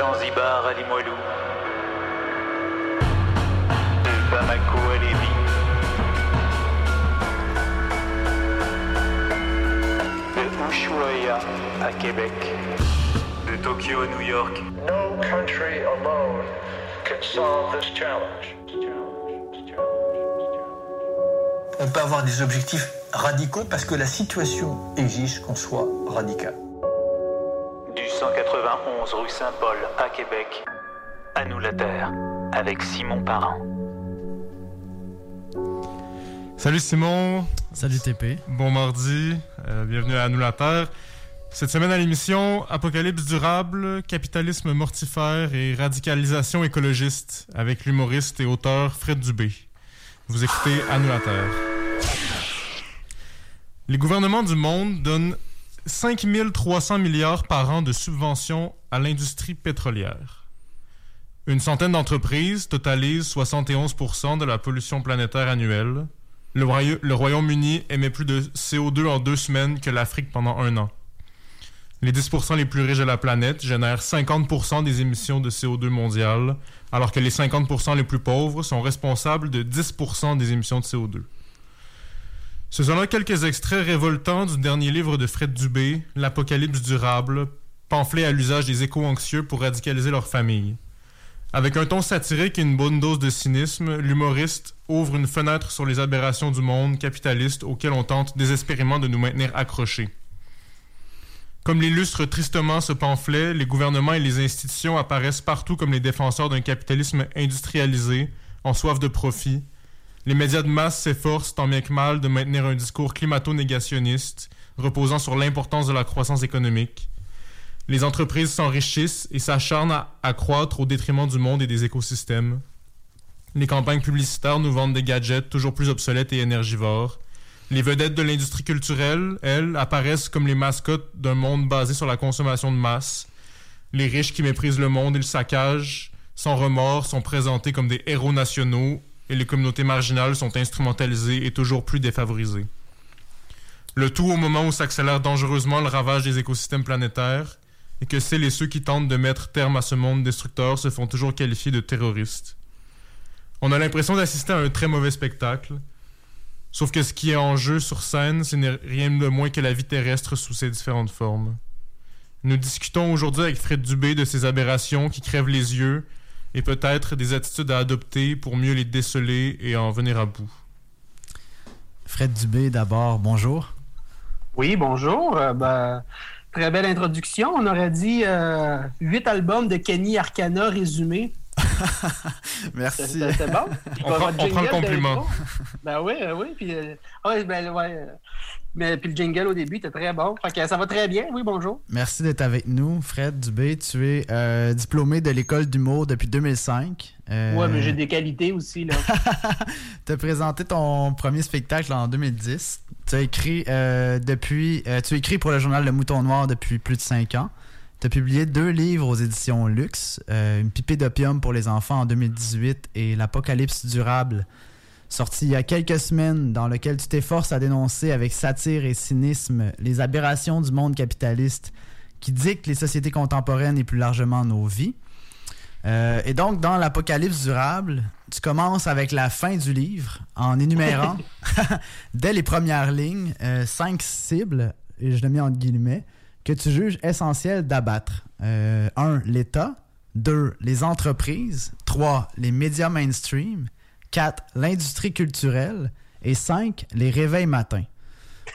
Zanzibar à Limoilou, de Bamako à Lévis, de Ushuaia à Québec, de Tokyo à New York. No country alone can solve this challenge. On peut avoir des objectifs radicaux parce que la situation exige qu'on soit radical. Du 191 rue Saint-Paul à Québec, à nous la terre, avec Simon Parent. Salut Simon, Salut TP. bon mardi, euh, bienvenue à nous la Terre. Cette semaine à l'émission Apocalypse durable, capitalisme mortifère et radicalisation écologiste avec l'humoriste et auteur Fred Dubé. Vous écoutez À nous la Terre. Les gouvernements du monde donnent 5300 milliards par an de subventions à l'industrie pétrolière. Une centaine d'entreprises totalisent 71% de la pollution planétaire annuelle. Le Royaume-Uni émet plus de CO2 en deux semaines que l'Afrique pendant un an. Les 10% les plus riches de la planète génèrent 50% des émissions de CO2 mondiales, alors que les 50% les plus pauvres sont responsables de 10% des émissions de CO2. Ce sont là quelques extraits révoltants du dernier livre de Fred Dubé, L'Apocalypse durable, pamphlet à l'usage des éco-anxieux pour radicaliser leur famille. Avec un ton satirique et une bonne dose de cynisme, l'humoriste ouvre une fenêtre sur les aberrations du monde capitaliste auquel on tente désespérément de nous maintenir accrochés. Comme l'illustre tristement ce pamphlet, les gouvernements et les institutions apparaissent partout comme les défenseurs d'un capitalisme industrialisé, en soif de profit. Les médias de masse s'efforcent tant bien que mal de maintenir un discours climato-négationniste, reposant sur l'importance de la croissance économique. Les entreprises s'enrichissent et s'acharnent à, croître au détriment du monde et des écosystèmes. Les campagnes publicitaires nous vendent des gadgets toujours plus obsolètes et énergivores. Les vedettes de l'industrie culturelle, elles, apparaissent comme les mascottes d'un monde basé sur la consommation de masse. Les riches qui méprisent le monde et le saccage, sans remords, sont présentés comme des héros nationaux et les communautés marginales sont instrumentalisées et toujours plus défavorisées. Le tout au moment où s'accélère dangereusement le ravage des écosystèmes planétaires et que celles et ceux qui tentent de mettre terme à ce monde destructeur se font toujours qualifier de terroristes. On a l'impression d'assister à un très mauvais spectacle, sauf que ce qui est en jeu sur scène, ce n'est rien de moins que la vie terrestre sous ses différentes formes. Nous discutons aujourd'hui avec Fred Dubé de ces aberrations qui crèvent les yeux et peut-être des attitudes à adopter pour mieux les déceler et en venir à bout. Fred Dubé d'abord, bonjour. Oui, bonjour. Euh, ben, très belle introduction. On aurait dit euh, huit albums de Kenny Arcana résumés. Merci. C'était c'était bon. Puis, On ben, prend- on prend le jingle compliment. Ben oui, euh, oui. Puis, euh, ouais, ben, ouais, euh, mais puis le jingle au début était très bon. Fait que ça va très bien. Oui, bonjour. Merci d'être avec nous, Fred Dubé. Tu es euh, diplômé de l'école d'humour depuis 2005. Euh, Ouais, mais j'ai des qualités aussi. là. Tu as présenté ton premier spectacle en 2010. Tu as écrit euh, depuis, euh, tu as écrit pour le journal Le Mouton Noir depuis plus de 5 ans. Tu as publié deux livres aux éditions Luxe, euh, Une pipée d'opium pour les enfants en 2018 et L'Apocalypse durable, sorti il y a quelques semaines, dans lequel tu t'efforces à dénoncer avec satire et cynisme les aberrations du monde capitaliste qui dictent les sociétés contemporaines et plus largement nos vies. Euh, et donc, dans l'Apocalypse durable, tu commences avec la fin du livre en énumérant, dès les premières lignes, euh, cinq cibles, et je le mets entre guillemets, que tu juges essentielles d'abattre. Euh, un, l'État. Deux, les entreprises. Trois, les médias mainstream. Quatre, l'industrie culturelle. Et cinq, les réveils matins.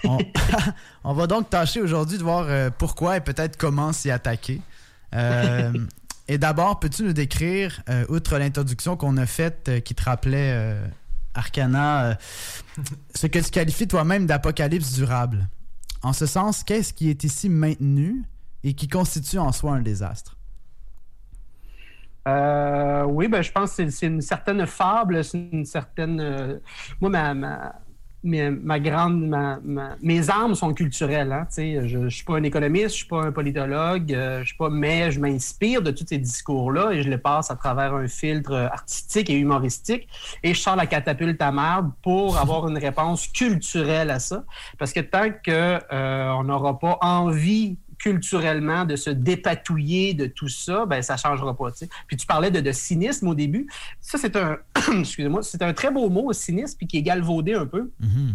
On, va donc tâcher aujourd'hui de voir euh, pourquoi et peut-être comment s'y attaquer. Euh, et d'abord, peux-tu nous décrire, euh, outre l'introduction qu'on a faite qui te rappelait Arcana, ce que tu qualifies toi-même d'apocalypse durable? En ce sens, qu'est-ce qui est ici maintenu et qui constitue en soi un désastre? Euh, oui, ben, je pense que c'est- une certaine fable, c'est une certaine. euh, moi, ma, ma, mes- ma grande. ma- ma- mes armes sont culturelles. Hein, tu sais. je ne suis pas un économiste, je ne suis pas un politologue, euh, je suis pas, mais je m'inspire de tous ces discours-là et je les passe à travers un filtre artistique et humoristique et je sors la catapulte à merde pour avoir une réponse culturelle à ça. Parce que tant qu'on n'aura pas envie culturellement, de se dépatouiller de tout ça, ben ça changera pas. tu sais. Puis tu parlais de, de cynisme au début. Ça, c'est un, excusez-moi, c'est un très beau mot, cynisme, puis qui est galvaudé un peu.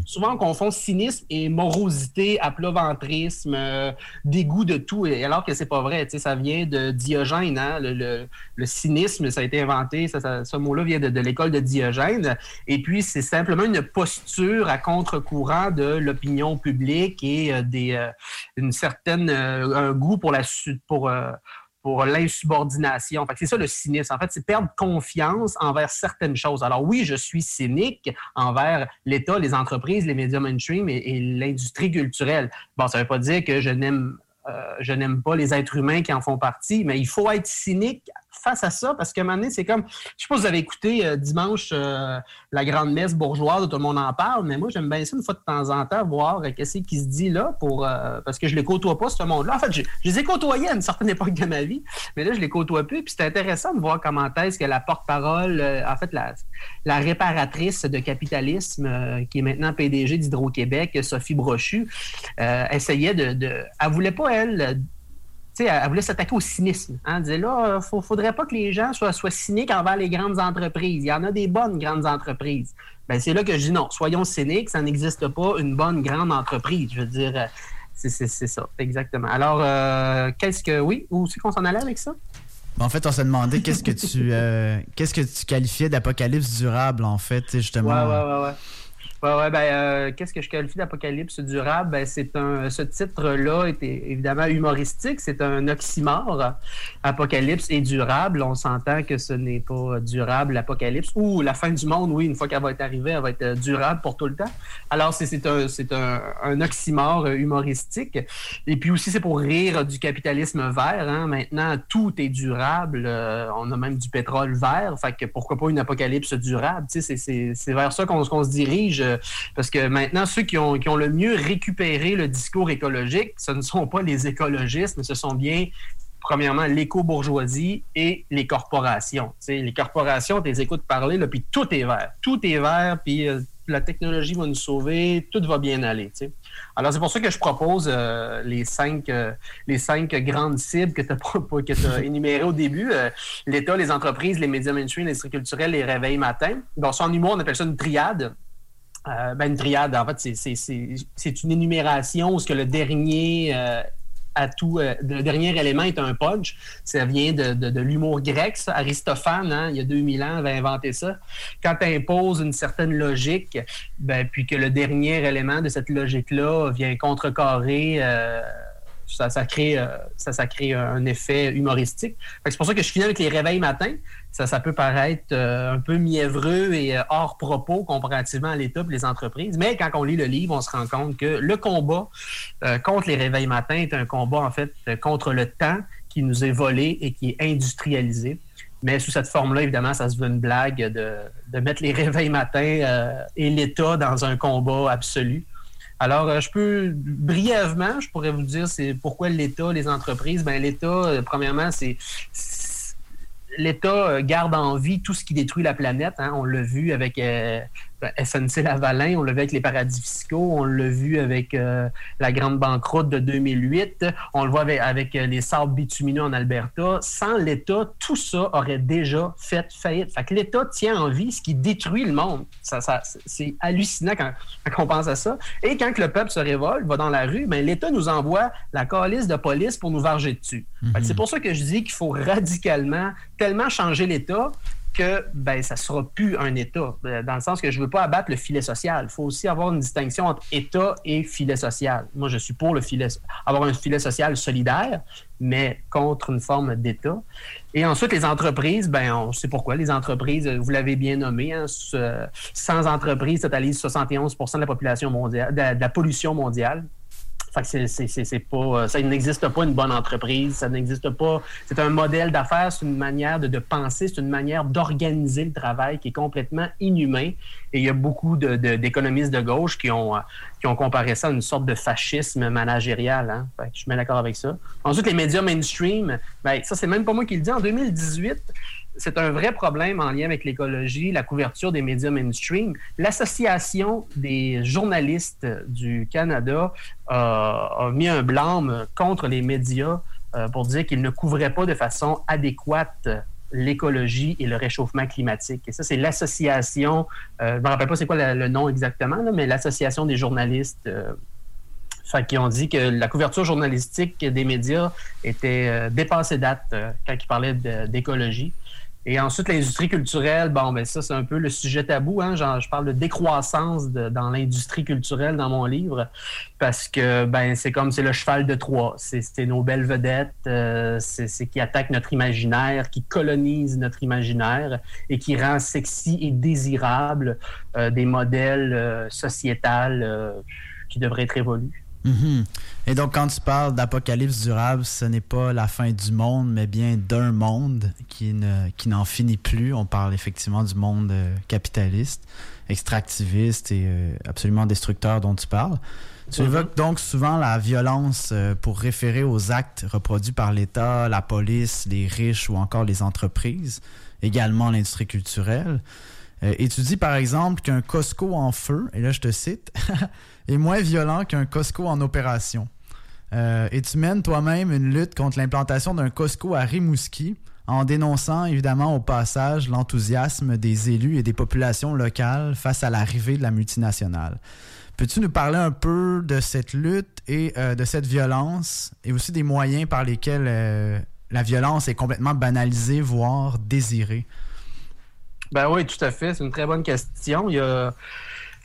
Souvent, on confond cynisme et morosité, aploventrisme, euh, dégoût de tout, et alors que c'est pas vrai. tu sais, Ça vient de Diogène. Hein? Le, le- le cynisme, ça a été inventé, ça, ça- ce mot-là vient de, de l'école de Diogène. Et puis, c'est simplement une posture à contre-courant de l'opinion publique et euh, des, euh, une certaine, un goût pour la pour, euh, pour l'insubordination. C'est ça le cynisme. En fait, c'est perdre confiance envers certaines choses. Alors oui, je suis cynique envers l'État, les entreprises, les médias mainstream et, et l'industrie culturelle. Bon, ça ne veut pas dire que je n'aime euh, je n'aime pas les êtres humains qui en font partie, mais il faut être cynique face à ça parce qu'à un moment donné, c'est comme, je sais pas si vous avez écouté euh, dimanche euh, la grande messe bourgeoise, tout le monde en parle, mais moi, j'aime bien ça une fois de temps en temps, voir euh, qu'est-ce qui se dit là, pour, parce que je les côtoie pas, ce monde-là. En fait, je, les ai côtoyés à une certaine époque de ma vie, mais là, je les côtoie plus, puis c'est intéressant de voir comment est-ce que la porte-parole, en fait, la, réparatrice de capitalisme, qui est maintenant PDG d'Hydro-Québec, Sophie Brochu, essayait de, de... Elle voulait pas, elle, sais, elle elle voulait s'attaquer au cynisme. Hein. Elle disait là, il ne faudrait pas que les gens soient, soient cyniques envers les grandes entreprises. Il y en a des bonnes grandes entreprises. Ben, c'est là que je dis non, soyons cyniques, ça n'existe pas une bonne grande entreprise. Je veux dire, euh, c'est ça, exactement. Alors, euh, qu'est-ce que. Oui, où c'est qu'on s'en allait avec ça? En fait, on s'est demandé qu'est-ce que tu euh, qu'est-ce que tu qualifiais d'apocalypse durable, en fait, justement. Ouais, ouais, ouais, ouais. Ouais, ben, euh, qu'est-ce que je qualifie d'apocalypse durable? Ben, c'est un, ce titre-là est évidemment humoristique. C'est un oxymore. Apocalypse et durable. On s'entend que ce n'est pas durable, l'apocalypse. Ou la fin du monde, oui, une fois qu'elle va être arrivée, elle va être euh, durable pour tout le temps. Alors, c'est, c'est un, c'est un, un oxymore humoristique. Et puis aussi, c'est pour rire du capitalisme vert. Hein. Maintenant, tout est durable. Euh, on a même du pétrole vert. Fait que pourquoi pas une apocalypse durable? C'est, c'est, c'est vers ça qu'on se dirige. Euh, Parce que maintenant, ceux qui ont, qui ont le mieux récupéré le discours écologique, ce ne sont pas les écologistes, mais ce sont bien premièrement, l'éco-bourgeoisie et les corporations. Les corporations, tu les écoutes parler, là, puis tout est vert. Tout est vert, puis euh, la technologie va nous sauver, tout va bien aller. Alors, c'est pour ça que je propose euh, les, cinq, euh, les cinq grandes cibles que tu as, énumérées au début. L'État, les entreprises, les médias mainstream, l'industrie culturelle, les réveils matins. Ça, en humour, on appelle ça une triade. Euh, ben, une triade, en fait, c'est- une énumération où ce que le dernier euh, atout, euh, le dernier élément est un punch. Ça vient de, de- l'humour grec. Aristophane, hein, il y a 2000 ans, avait inventé ça. Quand tu imposes une certaine logique, ben, puis que le dernier élément de cette logique-là vient contrecarrer, ça, crée, euh, ça, crée un effet humoristique. C'est pour ça que je finis avec les réveils matins. Ça, peut paraître euh, un peu mièvreux et euh, hors propos comparativement à l'État et les entreprises. Mais quand on lit le livre, on se rend compte que le combat contre les réveils matins est un combat, en fait, contre le temps qui nous est volé et qui est industrialisé. Mais sous cette forme-là, évidemment, ça se veut une blague de, mettre les réveils matins et l'État dans un combat absolu. Alors, euh, je peux brièvement, je pourrais vous dire, c'est pourquoi l'État, les entreprises. Ben, l'État, euh, premièrement, c'est l'État euh, garde en vie tout ce qui détruit la planète. hein. On l'a vu avec SNC Lavalin, on l'a vu avec les paradis fiscaux, on l'a vu avec euh, la grande banqueroute de 2008, on le voit avec, avec, euh, les sables bitumineux en Alberta. Sans l'État, tout ça aurait déjà fait faillite. Fait que l'État tient en vie ce qui détruit le monde. Ça, ça- c'est hallucinant quand, quand on pense à ça. Et quand le peuple se révolte, va dans la rue, ben, l'État nous envoie la calice de police pour nous varger dessus. Que C'est pour ça que je dis qu'il faut radicalement tellement changer l'État que ben ça sera plus un État Euh, dans le sens que je veux pas abattre le filet social. Il faut aussi avoir une distinction entre État et filet social. Moi, je suis pour le filet avoir un filet social solidaire, mais contre une forme d'État. Et ensuite, les entreprises, ben on sait pourquoi. Les entreprises, vous l'avez bien nommé, hein, ce- sans entreprises totalisent 71% de la population mondiale, de la pollution mondiale. Fait que c'est- pas, euh, ça n'existe pas une bonne entreprise, ça n'existe pas. C'est un modèle d'affaires, c'est une manière de, penser, c'est une manière d'organiser le travail qui est complètement inhumain. Et il y a beaucoup de- de- d'économistes de, gauche qui ont, euh, qui ont comparé ça à une sorte de fascisme managérial. Hein. Fait que je suis bien d'accord avec ça. Ensuite, les médias mainstream, ben, ça, c'est même pas moi qui le dis. En 2018, c'est un vrai problème en lien avec l'écologie, la couverture des médias mainstream. L'Association des journalistes du Canada euh, a mis un blâme contre les médias euh, pour dire qu'ils ne couvraient pas de façon adéquate l'écologie et le réchauffement climatique. Et ça, c'est l'association, euh, je ne me rappelle pas c'est quoi le, nom exactement, mais l'association des journalistes qu'ils ont dit que la couverture journalistique des médias était dépassée date quand ils parlaient d'écologie. Et ensuite, l'industrie culturelle, bon, ben ça, c'est un peu le sujet tabou. Hein? Je parle de décroissance dans l'industrie culturelle dans mon livre, parce que ben c'est comme c'est le cheval de Troie. C'est nos belles vedettes, euh, c'est c'est qui attaque notre imaginaire, qui colonise notre imaginaire et qui rend sexy et désirable euh, des modèles euh, sociétals euh, qui devraient être évolus. Mhm. Et donc, quand tu parles d'apocalypse durable, ce n'est pas la fin du monde, mais bien d'un monde qui ne qui n'en finit plus. On parle effectivement du monde euh, capitaliste, extractiviste et euh, absolument destructeur dont tu parles. Tu Mhm. évoques donc souvent la violence euh, pour référer aux actes reproduits par l'État, la police, les riches ou encore les entreprises, également l'industrie culturelle. Et tu dis par exemple qu'un Costco en feu, et là je te cite, est moins violent qu'un Costco en opération. Euh, et tu mènes toi-même une lutte contre l'implantation d'un Costco à Rimouski en dénonçant évidemment au passage l'enthousiasme des élus et des populations locales face à l'arrivée de la multinationale. Peux-tu nous parler un peu de cette lutte et euh, de cette violence et aussi des moyens par lesquels euh, la violence est complètement banalisée, voire désirée? Ben oui, tout à fait. C'est une très bonne question. Il y a,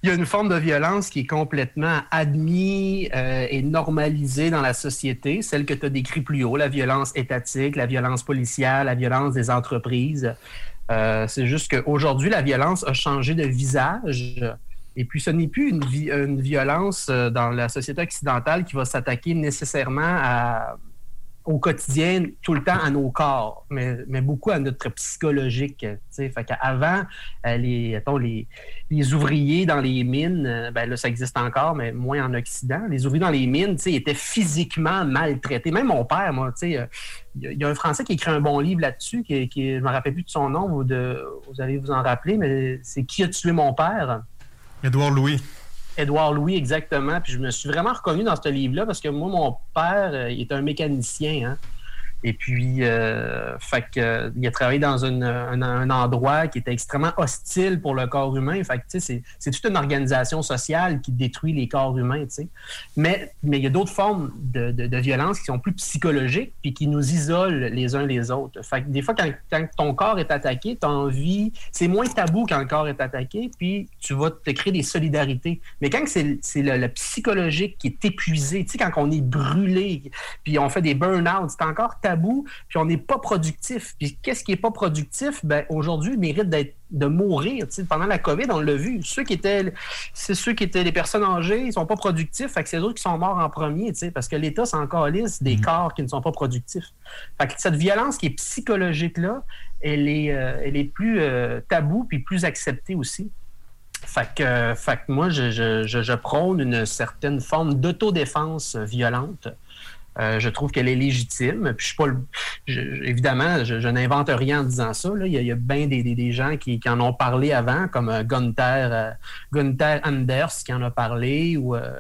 il y a une forme de violence qui est complètement admise euh, et normalisée dans la société, celle que tu as décrit plus haut, la violence étatique, la violence policière, la violence des entreprises. Euh, c'est juste qu'aujourd'hui, la violence a changé de visage. Et puis, ce n'est plus une violence euh, dans la société occidentale qui va s'attaquer nécessairement à, au quotidien, tout le temps à nos corps, mais, mais beaucoup à notre psychologique. tu sais. Fait euh, les, mettons, les, les ouvriers dans les mines, euh, ben là, ça existe encore, mais moins en Occident. Les ouvriers dans les mines, étaient physiquement maltraités. Même mon père, moi, euh, il y, y a un Français qui écrit un bon livre là-dessus, qui, qui, je ne me rappelle plus de son nom, ou de, vous allez vous en rappeler, mais c'est Qui a tué mon père? Édouard Louis. Édouard Louis, exactement. Puis je me suis vraiment reconnu dans ce livre-là parce que moi, mon père, euh, il est un mécanicien. Hein? Et puis, euh, fait que, euh, il a travaillé dans un, endroit qui était extrêmement hostile pour le corps humain. C'est, toute une organisation sociale qui détruit les corps humains. Mais, mais il y a d'autres formes de, violence qui sont plus psychologiques puis qui nous isolent les uns les autres. Fait que des fois, quand, ton corps est attaqué, tu envie. C'est moins tabou quand le corps est attaqué, puis tu vas te créer des solidarités. Mais quand c'est, le, psychologique qui est épuisé, quand on est brûlé, puis on fait des burn-out, c'est encore tabou, puis on n'est pas productif. Puis qu'est-ce qui n'est pas productif? Ben, aujourd'hui, mérite d'être de mourir. Pendant la COVID, on l'a vu. Ceux qui étaient, c'est ceux qui étaient les personnes âgées, ils sont pas productifs. Fait que c'est eux qui sont morts en premier, parce que l'État s'en calisse des corps qui ne sont pas productifs. Fait que cette violence qui est psychologique là, elle est, euh, elle est plus euh, taboue puis plus acceptée aussi. Fait que, euh, fait que moi, je, je, je, je prône une certaine forme d'autodéfense violente. Euh, je trouve qu'elle est légitime. Puis je suis pas le- je- évidemment, je, je n'invente rien en disant ça. là. Il y a, il y a bien des, des- des gens qui, qui en ont parlé avant, comme euh, Gunther, euh, Gunther Anders qui en a parlé, ou, euh,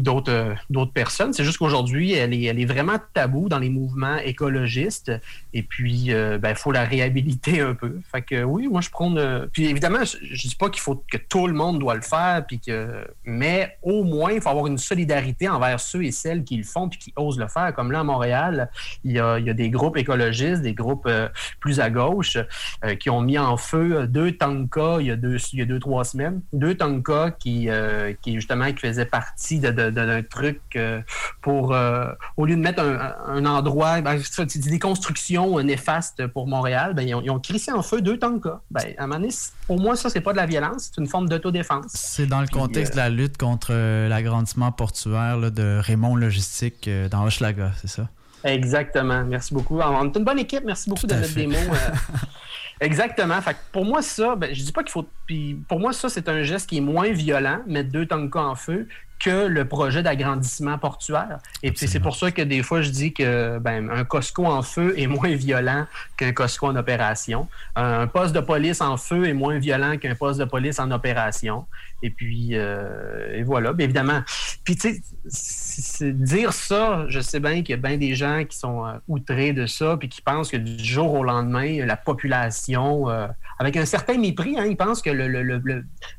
d'autres euh, d'autres personnes. C'est juste qu'aujourd'hui, elle est, elle est vraiment taboue dans les mouvements écologistes. Et puis, il faut la réhabiliter un peu. Fait oui, moi, je prône. euh, puis évidemment, je, je dis pas qu'il faut que tout le monde doit le faire, puis que, mais au moins, il faut avoir une solidarité envers ceux et celles qui le font puis qui osent le faire. Comme là, à Montréal, il y a, il y a des groupes écologistes, des groupes euh, plus à gauche, euh, qui ont mis en feu deux tankas il y a deux, il y a deux trois semaines. Deux tankas qui, euh, qui justement, qui faisaient partie de- d'un truc euh, pour, euh, au lieu de mettre un, un endroit, ben, des constructions néfastes pour Montréal, ben, ils, ont, ils ont crissé en feu deux tankas. Ben, à un moment donné, c'est- pour moi, ça, c'est pas de la violence, c'est une forme d'autodéfense. C'est dans le Puis, contexte euh, de la lutte contre euh, l'agrandissement portuaire là, de Raymond Logistique euh, dans Hochelaga, c'est ça? Exactement. Merci beaucoup. On est une bonne équipe. Merci beaucoup Tout de mettre fait. des mots. euh, Exactement. Fait que pour moi, ça, ben, je dis pas qu'il faut. Puis pour moi, ça, c'est un geste qui est moins violent, mettre deux tankas en feu, que le projet d'agrandissement portuaire. Et puis c'est pour ça que des fois je dis que ben, un Costco en feu est moins violent qu'un Costco en opération. Un poste de police en feu est moins violent qu'un poste de police en opération. Et puis euh, et voilà, bien évidemment. Puis tu sais, dire ça, je sais bien qu'il y a bien des gens qui sont euh, outrés de ça, puis qui pensent que du jour au lendemain, la population, euh, avec un certain mépris, hein, ils pensent que le,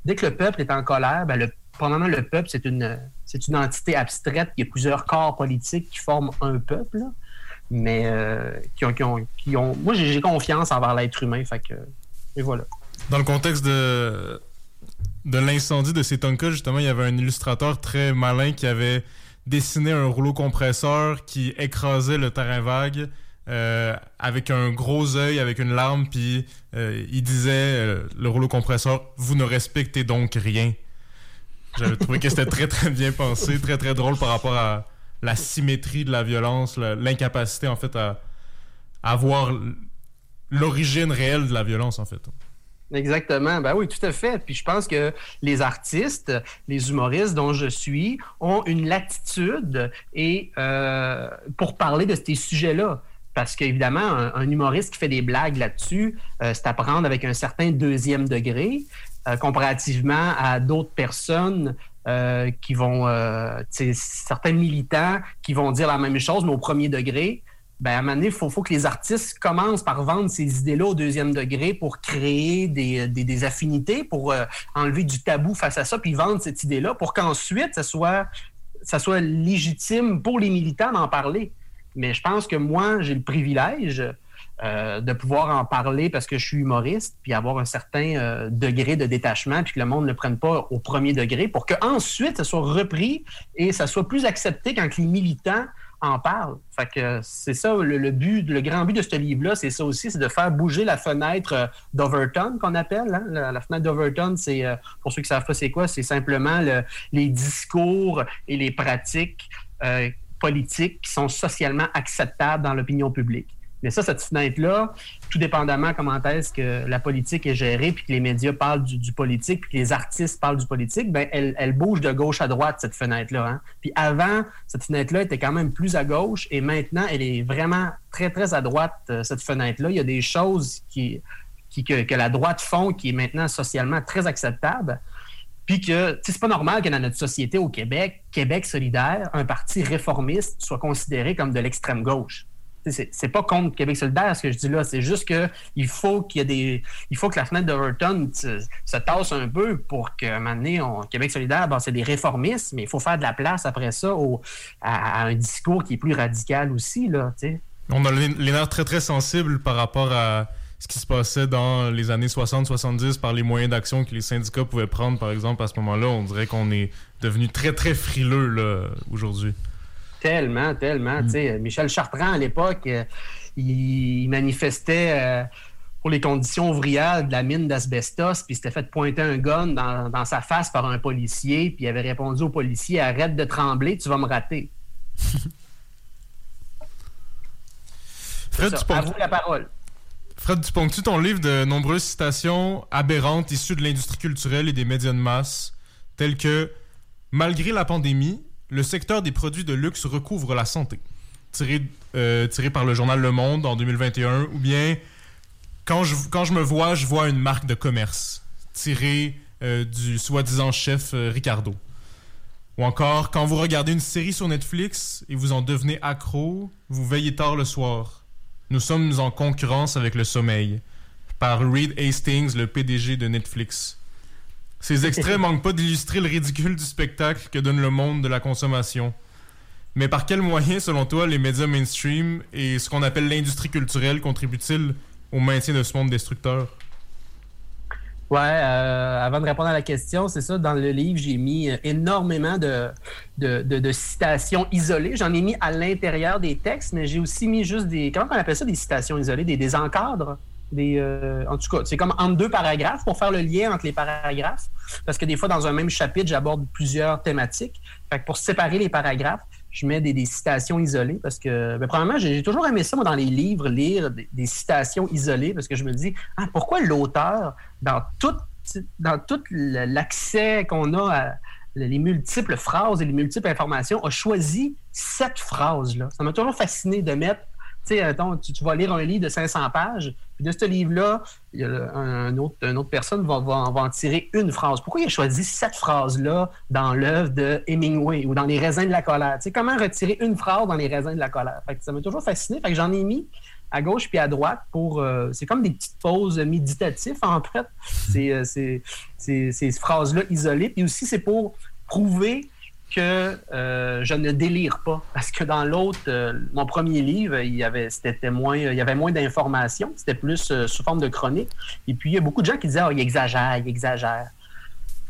dès que le peuple est en colère, ben, le probablement le peuple, c'est une, c'est une entité abstraite. Il y a plusieurs corps politiques qui forment un peuple, mais euh, qui, ont, qui, ont, Moi, j'ai confiance envers l'être humain. Fait que, et voilà. Dans le contexte de, de l'incendie de ces Tonka, justement, il y avait un illustrateur très malin qui avait dessiné un rouleau compresseur qui écrasait le terrain vague. Euh, avec un gros œil, avec une larme, puis euh, il disait, le rouleau compresseur, vous ne respectez donc rien. J'avais trouvé que c'était très très bien pensé, très très drôle par rapport à la symétrie de la violence, l'incapacité en fait à, voir l'origine réelle de la violence en fait. Exactement. Ben oui, tout à fait. Puis je pense que les artistes, les humoristes dont je suis, ont une latitude et euh, pour parler de ces sujets-là. Parce qu'évidemment, un, humoriste qui fait des blagues là-dessus, euh, c'est à prendre avec un certain deuxième degré. Euh, comparativement à d'autres personnes euh, qui vont, euh, certains militants qui vont dire la même chose, mais au premier degré. Ben, à un moment donné, il faut, que les artistes commencent par vendre ces idées-là au deuxième degré pour créer des, affinités, pour enlever du tabou face à ça, puis vendre cette idée-là pour qu'ensuite, ça soit, ça soit légitime pour les militants d'en parler. Mais je pense que moi, j'ai le privilège euh, de pouvoir en parler parce que je suis humoriste, puis avoir un certain euh, degré de détachement, puis que le monde ne prenne pas au premier degré, pour qu'ensuite, ça soit repris et ça soit plus accepté quand les militants en parlent. Fait que c'est ça le, but, le grand but de ce livre-là, c'est ça aussi, c'est de faire bouger la fenêtre euh, d'Overton qu'on appelle. Hein. La, fenêtre d'Overton, c'est pour ceux qui savent pas c'est quoi, c'est simplement les discours et les pratiques politiques qui sont socialement acceptables dans l'opinion publique. Mais ça, cette fenêtre-là, tout dépendamment comment est-ce que la politique est gérée, puis que les médias parlent du, politique, puis que les artistes parlent du politique, ben elle, bouge de gauche à droite, cette fenêtre-là. Hein. Puis avant, cette fenêtre-là était quand même plus à gauche, et maintenant, elle est vraiment très, très à droite, euh, cette fenêtre-là. Il y a des choses qui, que, la droite font qui est maintenant socialement très acceptable. Puis que c'est pas normal que dans notre société au Québec, Québec solidaire, un parti réformiste soit considéré comme de l'extrême gauche c'est pas contre Québec solidaire ce que je dis là, c'est juste que il faut qu'il y ait des. Il faut que la fenêtre d'Overton se, tasse un peu pour que maintenant, Québec solidaire, c'est des réformistes, mais il faut faire de la place après ça à, un discours qui est plus radical aussi. Là, On a les nerfs très très sensibles par rapport à ce qui se passait dans les années 60-70 par les moyens d'action que les syndicats pouvaient prendre, par exemple, à ce moment-là. On dirait qu'on est devenu très très frileux aujourd'hui. Tellement, tellement. Mm. Michel Chartrand, à l'époque, euh, il manifestait euh, pour les conditions ouvrières de la mine d'asbestos, puis s'était fait pointer un gun dans, sa face par un policier, puis il avait répondu au policier Arrête de trembler, tu vas me rater. Fred Dupont... la parole. Fred Dupont-tu ton livre de nombreuses citations aberrantes issues de l'industrie culturelle et des médias de masse, telles que Malgré la pandémie, le secteur des produits de luxe recouvre la santé. Tiré, euh, par le journal Le Monde en 2021, ou bien quand je, quand je me vois, je vois une marque de commerce, tiré euh, du soi-disant chef euh, Ricardo. Ou encore, quand vous regardez une série sur Netflix et vous en devenez accro, vous veillez tard le soir. Nous sommes en concurrence avec le sommeil. Par Reed Hastings, le PDG de Netflix. Ces extraits manquent pas d'illustrer le ridicule du spectacle que donne le monde de la consommation. Mais par quels moyens, selon toi, les médias mainstream et ce qu'on appelle l'industrie culturelle contribuent-ils au maintien de ce monde destructeur? Ouais, euh, avant de répondre à la question, c'est ça, dans le livre, j'ai mis euh, énormément de, de, citations isolées. J'en ai mis à l'intérieur des textes, mais j'ai aussi mis juste des, comment on appelle ça, des citations isolées, des, des encadres? Euh, en tout cas, c'est comme en deux paragraphes pour faire le lien entre les paragraphes. Parce que des fois, dans un même chapitre, j'aborde plusieurs thématiques. Fait pour séparer les paragraphes, je mets des, citations isolées parce que, ben, premièrement, j'ai toujours aimé ça, moi, dans les livres, lire des, citations isolées parce que je me dis, ah, pourquoi l'auteur, dans tout, dans l'accès qu'on a à les multiples phrases et les multiples informations, a choisi cette phrase-là. Ça m'a toujours fasciné de mettre tu sais, tu, vas lire un livre de 500 pages, puis de ce livre-là, une autre personne va, en tirer une phrase. Pourquoi il a choisi cette phrase-là dans l'œuvre de Hemingway ou dans Les raisins de la colère? Comment retirer une phrase dans Les raisins de la colère? ça m'a toujours fasciné. Fait que j'en ai mis à gauche puis à droite pour. Euh, c'est comme des petites pauses méditatives, en fait. Euh, ces phrases-là isolées. Puis aussi, c'est pour prouver que euh, je ne délire pas. Parce que dans l'autre, mon premier livre, il y avait, c'était moins, il y avait moins d'informations. C'était plus sous forme de chronique. Et puis, il y a beaucoup de gens qui disaient, oh, il exagère, il exagère.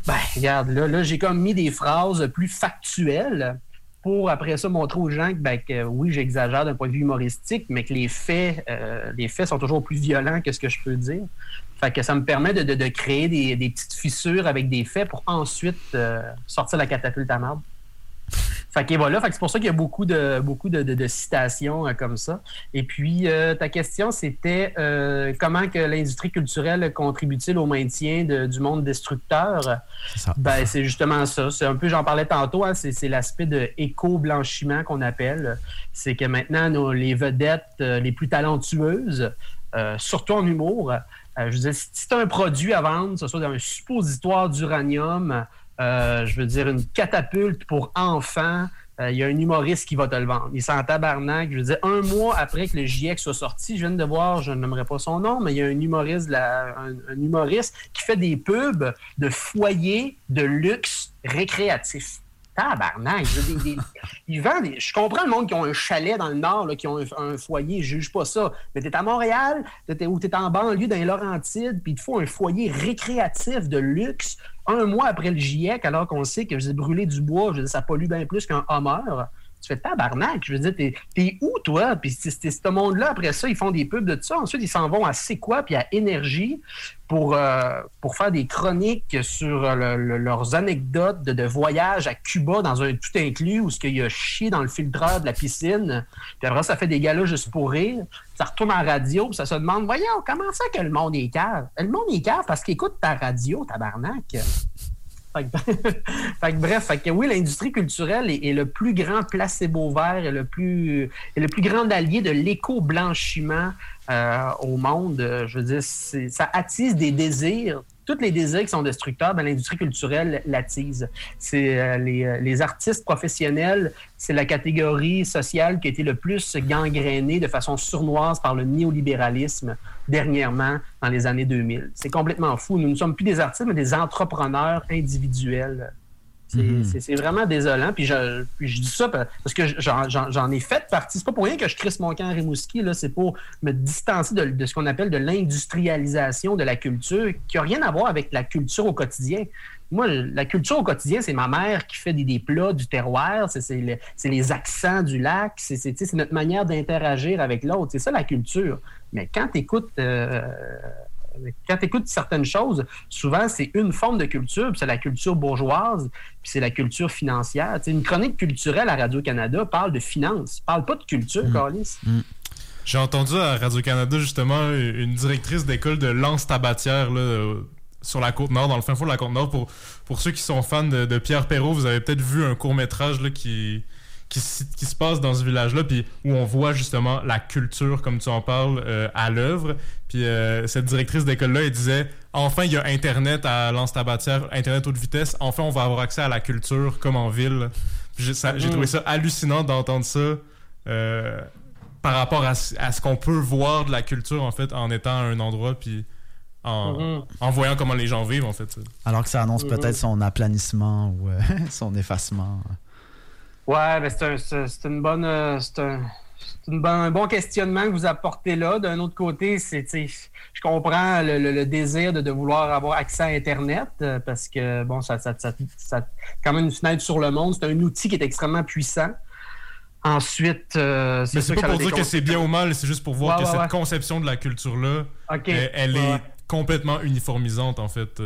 Ben, regarde, là, là j'ai comme mis des phrases plus factuelles pour après ça montrer aux gens que, ben, oui, j'exagère d'un point de vue humoristique, mais que les faits, euh, les faits sont toujours plus violents que ce que je peux dire. Fait que ça me permet de, créer des, petites fissures avec des faits pour ensuite euh, sortir la catapulte à marde. Fait que voilà, c'est pour ça qu'il y a beaucoup de, beaucoup de, citations euh, comme ça. Et puis, euh, ta question, c'était euh, comment que l'industrie culturelle contribue-t-il au maintien du monde destructeur? C'est ben, c'est justement ça. C'est un peu, j'en parlais tantôt, hein, c'est l'aspect de éco-blanchiment qu'on appelle. C'est que maintenant, les vedettes les plus talentueuses, surtout en humour, je veux dire, si tu as un produit à vendre, que ce soit un suppositoire d'uranium, euh, je veux dire, une catapulte pour enfants. Euh, il y a un humoriste qui va te le vendre. Il s'en tabarnak. Je veux dire, un mois après que le GIEC soit sorti, je viens de voir, je n'aimerais pas son nom, mais il y a un humoriste, un, humoriste qui fait des pubs de foyers de luxe récréatif. Tabarnak! Des, ils vendent je comprends le monde qui ont un chalet dans le Nord, qui ont un, foyer, je juge pas ça. Mais tu es à Montréal, es, ou tu es en banlieue, dans les Laurentides, puis il te faut un foyer récréatif de luxe un mois après le GIEC, alors qu'on sait que je brûler du bois, je ça pollue bien plus qu'un Hummer. Tu fais tabarnak. Je veux dire, t'es, es où, toi? Puis c'est, ce monde-là, après ça, ils font des pubs de tout ça. Ensuite, ils s'en vont à C'est quoi? Puis à Énergie pour, euh, pour faire des chroniques sur leurs anecdotes de, de, voyage à Cuba dans un tout inclus où ce qu'il y a chié dans le filtreur de la piscine. Puis après, ça fait des galas juste pour rire. Ça retourne en radio, puis ça se demande, voyons, comment ça que le monde est cave? Le monde est cave parce qu'il écoute ta radio, tabarnak. Fait que, bref, oui, l'industrie culturelle est, le plus grand placebo vert et le plus, et le plus grand allié de l'éco-blanchiment euh, au monde. Je veux dire, ça attise des désirs tous les désirs qui sont destructeurs, ben, l'industrie culturelle l'attise. C'est euh, euh, les, artistes professionnels, c'est la catégorie sociale qui a été le plus gangrénée de façon sournoise par le néolibéralisme dernièrement dans les années 2000. C'est complètement fou. Nous ne sommes plus des artistes, mais des entrepreneurs individuels. Mhm. C'est vraiment désolant. Puis je, dis ça parce que j'en ai fait partie. C'est pas pour rien que je crisse mon camp à Rimouski. C'est pour me distancer de, ce qu'on appelle de l'industrialisation de la culture, qui n'a rien à voir avec la culture au quotidien. Moi, la culture au quotidien, c'est ma mère qui fait des, plats du terroir, c'est les accents du lac, c'est notre manière d'interagir avec l'autre. C'est ça la culture. Mais quand tu écoutes euh, quand tu écoutes certaines choses, souvent, c'est une forme de culture, c'est la culture bourgeoise, puis c'est la culture financière. une chronique culturelle à Radio-Canada parle de finances, parle pas de culture, mm. Carlis. Mm. J'ai entendu à Radio-Canada, justement, une directrice d'école de Lance Tabatière, là, sur la côte nord, dans le fin fond de la côte nord. Pour, pour ceux qui sont fans de, Pierre Perrault, vous avez peut-être vu un court-métrage qui, qui, qui, se passe dans ce village-là, puis où on voit justement la culture, comme tu en parles, euh, à l'œuvre. Puis euh, cette directrice d'école-là, elle disait Enfin, il y a Internet à Lance Tabatière, Internet haute vitesse. Enfin, on va avoir accès à la culture comme en ville. J'ai trouvé ça hallucinant d'entendre ça. Euh, par rapport à, ce qu'on peut voir de la culture en fait en étant à un endroit puis en, mm-hmm. en voyant comment les gens vivent en fait. Alors que ça annonce mm-hmm. peut-être son aplanissement ou son effacement. Ouais, ben c'est une bonne. Euh, c'est un, bon questionnement que vous apportez là. D'un autre côté, c'est, je comprends le, désir de, vouloir avoir accès à Internet euh, parce que, bon, ça, ça, ça, quand même une fenêtre sur le monde. C'est un outil qui est extrêmement puissant. Ensuite, euh, c'est c'est pas pour dire que c'est bien ou mal, c'est juste pour voir que cette conception de la culture-là, elle, est complètement uniformisante, en fait.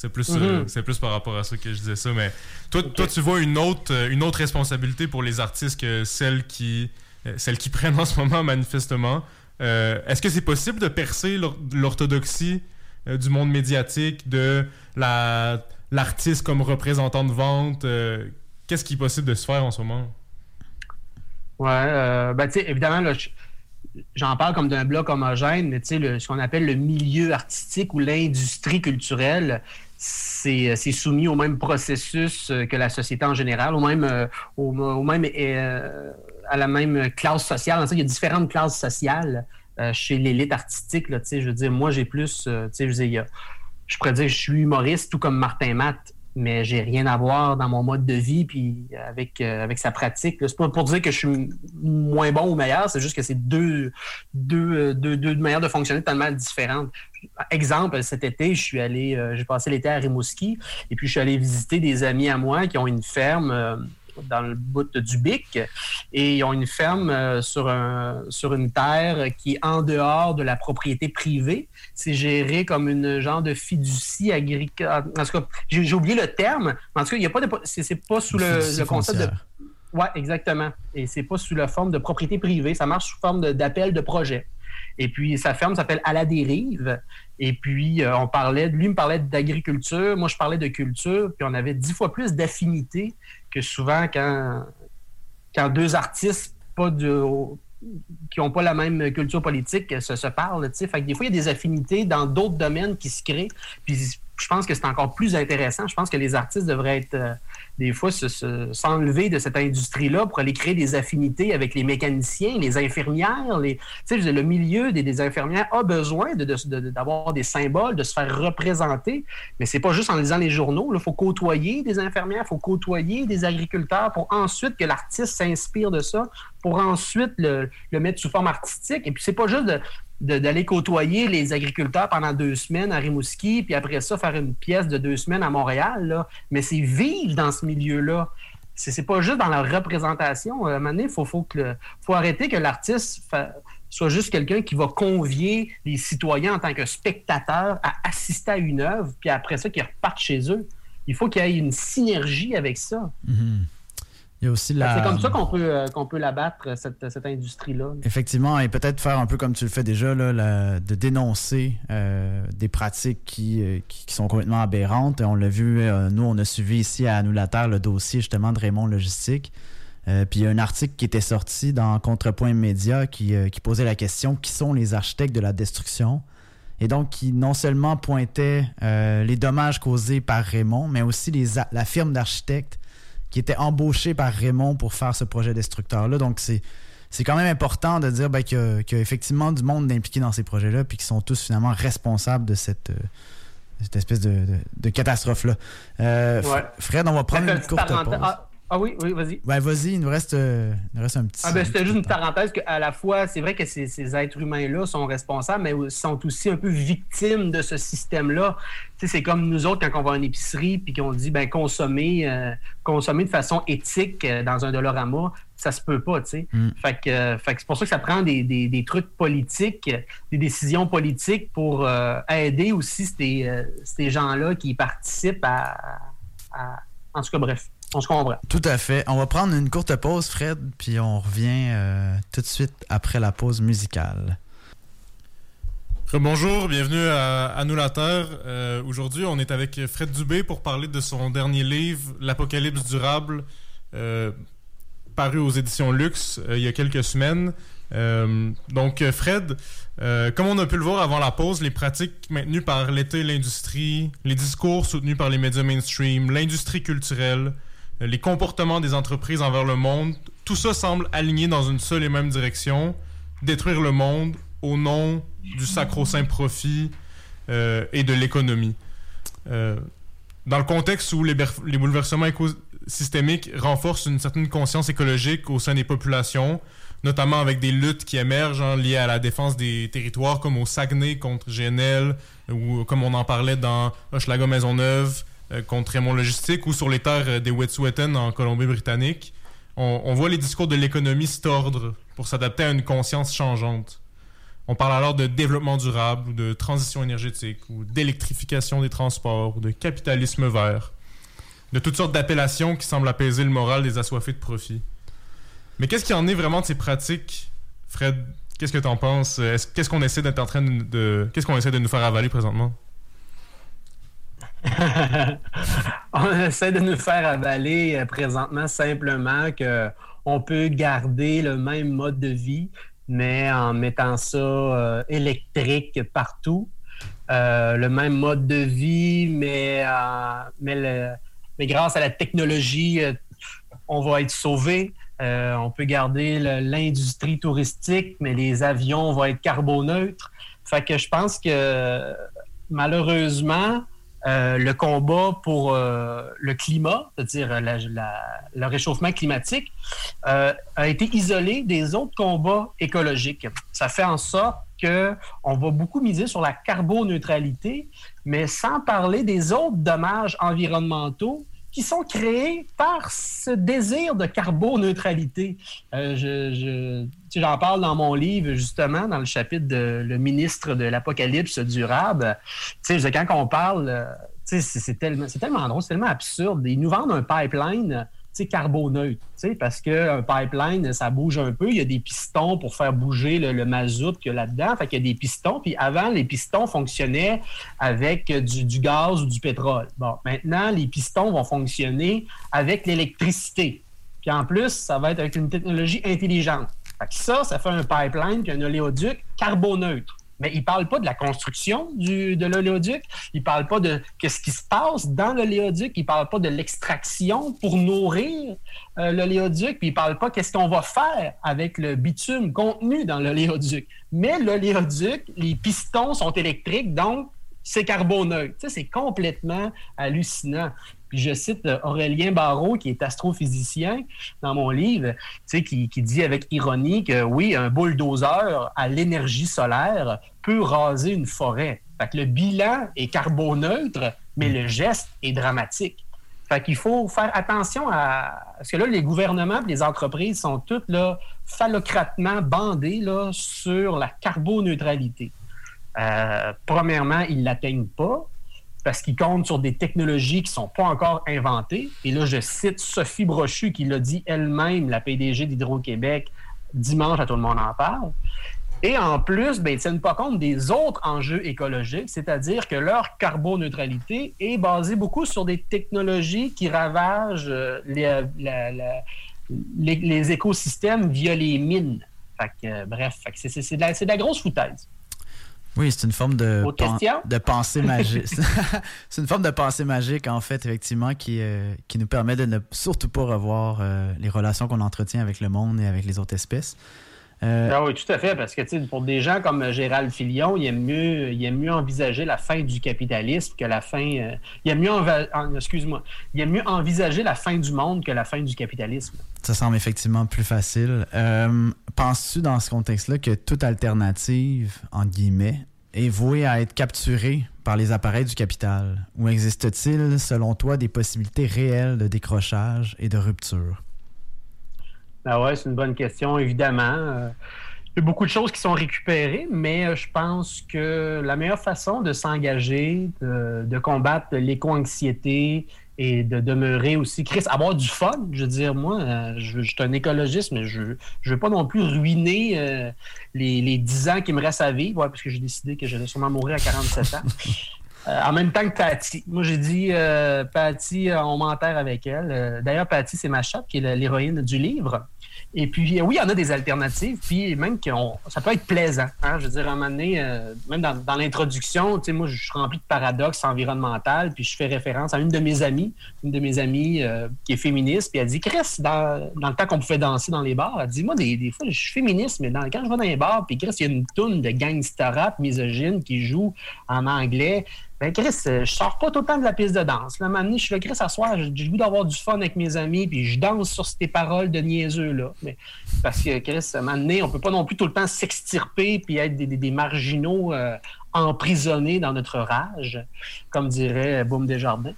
C'est plus, euh, mhm. c'est plus par rapport à ça que je disais ça. Mais toi, toi tu vois une autre, euh, une autre responsabilité pour les artistes que celle qui, euh, celle qui prennent en ce moment, manifestement. Est-ce que c'est possible de percer l'orthodoxie du monde médiatique, de la, l'artiste comme représentant de vente? Euh, qu'est-ce qui est possible de se faire en ce moment? Ouais, euh, ben, tu sais, évidemment, là, j'en parle comme d'un bloc homogène, mais ce qu'on appelle le milieu artistique ou l'industrie culturelle, c'est soumis au même processus que la société en général, au même, même à la même classe sociale. il y a différentes classes sociales chez l'élite artistique. Là, je veux moi, j'ai plus, je je pourrais dire je suis humoriste, tout comme Martin Matt, mais j'ai rien à voir dans mon mode de vie puis avec, euh, avec sa pratique. C'est pas pour dire que je suis moins bon ou meilleur, c'est juste que c'est deux, deux, deux, manières de fonctionner totalement différentes. Exemple, cet été, je suis allé, euh, j'ai passé l'été à Rimouski et puis je suis allé visiter des amis à moi qui ont une ferme. Dans le bout du Bic et ils ont une ferme euh, sur, un, sur une terre qui est en dehors de la propriété privée. C'est géré comme une genre de fiducie agricole. En tout cas, j'ai oublié le terme. En tout cas, il y a pas de. C'est pas sous le, concept de. Oui, exactement. Et c'est pas sous la forme de propriété privée. Ça marche sous forme d'appel de, projet. Et puis, sa ferme s'appelle À la dérive. Et puis, euh, on parlait, lui me parlait d'agriculture, moi je parlais de culture, puis on avait dix fois plus d'affinités que souvent quand, quand deux artistes pas qui n'ont pas la même culture politique se, se parlent. Fait des fois, il y a des affinités dans d'autres domaines qui se créent. Puis je pense que c'est encore plus intéressant. Je pense que les artistes devraient être euh, des fois s'enlever de cette industrie-là pour aller créer des affinités avec les mécaniciens, les infirmières. Les, le milieu des, infirmières a besoin d'avoir des symboles, de se faire représenter. Mais c'est pas juste en lisant les journaux. Il faut côtoyer des infirmières, il faut côtoyer des agriculteurs pour ensuite que l'artiste s'inspire de ça, pour ensuite le, mettre sous forme artistique. Et puis c'est pas juste de d'aller côtoyer les agriculteurs pendant deux semaines à Rimouski, puis après ça, faire une pièce de deux semaines à Montréal. Là. Mais c'est vivre dans ce milieu-là. C'est pas juste dans la représentation. À un moment donné, il faut, faut, faut arrêter que l'artiste soit juste quelqu'un qui va convier les citoyens en tant que spectateurs à assister à une œuvre, puis après ça, qu'ils repartent chez eux. Il faut qu'il y ait une synergie avec ça. Mm-hmm. Il y a aussi la... C'est comme ça qu'on peut, euh, qu'on peut l'abattre, cette, cette industrie-là. Effectivement, et peut-être faire un peu comme tu le fais déjà, là, de dénoncer euh, des pratiques qui, euh, qui, sont complètement aberrantes. On l'a vu, nous, on a suivi ici à Nous la Terre le dossier justement de Raymond Logistique. puis il y a un article qui était sorti dans Contrepoint Média qui, qui posait la question qui sont les architectes de la destruction? Et donc qui non seulement pointait les dommages causés par Raymond, mais aussi les, la firme d'architectes qui était embauché par Raymond pour faire ce projet destructeur-là. Donc, c'est, c'est quand même important de dire ben, qu'il, y a, effectivement du monde impliqué dans ces projets-là, puis qui sont tous finalement responsables de cette, euh, cette espèce de, de, catastrophe-là. Euh, Fred, on va prendre une courte pause. Ah, ah oui, oui, vas-y. Ben, vas-y, il nous reste, euh, il reste un petit. Ah, ben, c'était juste une parenthèse qu'à la fois, c'est vrai que ces, ces êtres humains-là sont responsables, mais sont aussi un peu victimes de ce système-là. Tu sais, c'est comme nous autres quand on va à une épicerie puis qu'on dit, ben, consommer, euh, consommer de façon éthique euh, dans un Dollarama, ça se peut pas, tu sais. Mm. Fait que, que c'est pour ça que ça prend des, des, des, trucs politiques, des décisions politiques pour aider aussi ces, ces gens-là qui participent à, à. En tout cas, bref. On se comprend. Tout à fait. On va prendre une courte pause, Fred, puis on revient euh, tout de suite après la pause musicale. Bonjour, bienvenue à, à Nous la Terre. Euh, aujourd'hui, on est avec Fred Dubé pour parler de son dernier livre, L'Apocalypse durable, euh, paru aux éditions Luxe il y a quelques semaines. donc, Fred, comme on a pu le voir avant la pause, les pratiques maintenues par l'État et l'industrie, les discours soutenus par les médias mainstream, l'industrie culturelle, les comportements des entreprises envers le monde, tout ça semble aligné dans une seule et même direction, détruire le monde au nom du sacro-saint profit euh, et de l'économie. Euh, dans le contexte où les, bouleversements écosystémiques renforcent une certaine conscience écologique au sein des populations, notamment avec des luttes qui émergent hein, liées à la défense des territoires, comme au Saguenay contre GNL, ou comme on en parlait dans Hochelaga-Maisonneuve, euh, contre Raymond Logistique ou sur les terres euh, des Wet'suwet'en en Colombie-Britannique, on, voit les discours de l'économie se pour s'adapter à une conscience changeante. On parle alors de développement durable ou de transition énergétique ou d'électrification des transports ou de capitalisme vert. De toutes sortes d'appellations qui semblent apaiser le moral des assoiffés de profit. Mais qu'est-ce qu'il en est vraiment de ces pratiques, Fred Qu'est-ce que tu en penses Qu'est-ce qu'on essaie d'être en train de, qu'est-ce qu'on essaie de nous faire avaler présentement? on essaie de nous faire avaler euh, présentement simplement que on peut garder le même mode de vie, mais en mettant ça euh, électrique partout. Euh, le même mode de vie, mais, mais, mais grâce à la technologie, on va être sauvé. on peut garder l'industrie touristique, mais les avions vont être carboneutres. Fait que je pense que malheureusement, euh, le combat pour euh, le climat, c'est-à-dire le réchauffement climatique, euh, a été isolé des autres combats écologiques. Ça fait en sorte qu'on va beaucoup miser sur la carboneutralité, mais sans parler des autres dommages environnementaux qui sont créés par ce désir de carboneutralité. Euh, j'en parle dans mon livre, justement, dans le chapitre de Le ministre de l'Apocalypse durable. Tu sais, quand on parle, euh, c'est, tellement, c'est tellement drôle, c'est tellement absurde. Ils nous vendent un pipeline carboneutre, parce qu'un pipeline, ça bouge un peu. Il y a des pistons pour faire bouger le, mazout qu'il y a là-dedans. Fait qu'il y a des pistons. Puis avant, les pistons fonctionnaient avec du, du, gaz ou du pétrole. Bon, maintenant, les pistons vont fonctionner avec l'électricité. Puis en plus, ça va être avec une technologie intelligente. Fait que ça, ça fait un pipeline puis un oléoduc carboneutre mais il ne parle pas de la construction du, de l'oléoduc, il ne parle pas de ce qui se passe dans l'oléoduc, il ne parle pas de l'extraction pour nourrir euh, l'oléoduc, puis il ne parle pas qu'est-ce qu'on va faire avec le bitume contenu dans l'oléoduc. Mais l'oléoduc, les pistons sont électriques, donc c'est carboneutre. C'est complètement hallucinant. Puis je cite euh, Aurélien Barrault, qui est astrophysicien dans mon livre, qui, qui dit avec ironie que oui, un bulldozer à l'énergie solaire peut raser une forêt. Fait que le bilan est carboneutre, mais le geste est dramatique. Fait faut faire attention à. Parce que là, les gouvernements et les entreprises sont toutes là, phallocratement bandés là, sur la carboneutralité. Euh, premièrement, ils ne l'atteignent pas parce qu'ils comptent sur des technologies qui ne sont pas encore inventées. Et là, je cite Sophie Brochu qui l'a dit elle-même, la PDG d'Hydro-Québec, dimanche à Tout le monde en parle. Et en plus, ben, ils ne tiennent pas compte des autres enjeux écologiques, c'est-à-dire que leur carboneutralité est basée beaucoup sur des technologies qui ravagent euh, les, les, écosystèmes via les mines. Euh, bref, c'est de, la grosse foutaise. Oui, c'est une forme de, de pensée magique. c'est une forme de pensée magique, en fait, effectivement, qui, euh, qui nous permet de ne surtout pas revoir euh, les relations qu'on entretient avec le monde et avec les autres espèces. Euh, ah oui, tout à fait, parce que pour des gens comme Gérald Filion, il aime mieux, il aime mieux envisager la fin du capitalisme que la fin. il aime mieux, excuse-moi, il aime mieux envisager la fin du monde que la fin du capitalisme. Ça semble effectivement plus facile. Penses-tu dans ce contexte-là que toute alternative, en guillemets, est vouée à être capturée par les appareils du capital? Ou existe-t-il, selon toi, des possibilités réelles de décrochage et de rupture? Ah ouais, c'est une bonne question, évidemment. Euh, il y a beaucoup de choses qui sont récupérées, mais euh, je pense que la meilleure façon de s'engager, de, combattre l'éco-anxiété et de demeurer aussi, Chris, avoir du fun. Je veux dire, moi, euh, je, suis un écologiste, mais je ne veux pas non plus ruiner les, les 10 ans qui me restent à vivre, parce que j'ai décidé que j'allais sûrement mourir à 47 ans. Euh, en même temps que Patty. Moi, j'ai dit, Patty, on m'enterre avec elle. D'ailleurs, Patty, c'est ma chatte, qui est l'héroïne du livre. Et puis, oui, il y en a des alternatives, puis même que ça peut être plaisant. Hein? Je veux dire, à un moment donné, euh, même dans, l'introduction, tu sais, moi, je suis rempli de paradoxes environnementaux, puis je fais référence à une de mes amies, une de mes amies euh, qui est féministe, puis elle dit, Chris, dans, le temps qu'on pouvait danser dans les bars, elle dit, moi, des, fois, je suis féministe, mais quand je vais dans les bars, puis Chris, il y a une toune de gangster rap misogyne qui joue en anglais, ben Chris, euh, je sors pas tout le temps de la piste de danse. Là, maintenant, je suis Chris, à soir, j'ai goût d'avoir du fun avec mes amis, puis je danse sur ces paroles de niaiseux, là. Mais, parce que, Chris, à un donné, on peut pas non plus tout le temps s'extirper puis être des, marginaux euh, emprisonnés dans notre rage, comme dirait Boum Desjardins.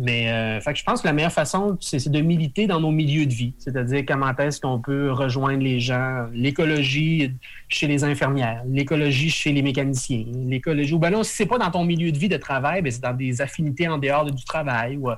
Mais euh, je pense que la meilleure façon, c'est de militer dans nos milieux de vie. C'est-à-dire comment est-ce qu'on peut rejoindre les gens, l'écologie chez les infirmières, l'écologie chez les mécaniciens, l'écologie. Ou ben non, si c'est pas dans ton milieu de vie de travail, ben c'est dans des affinités en dehors du travail. Ou,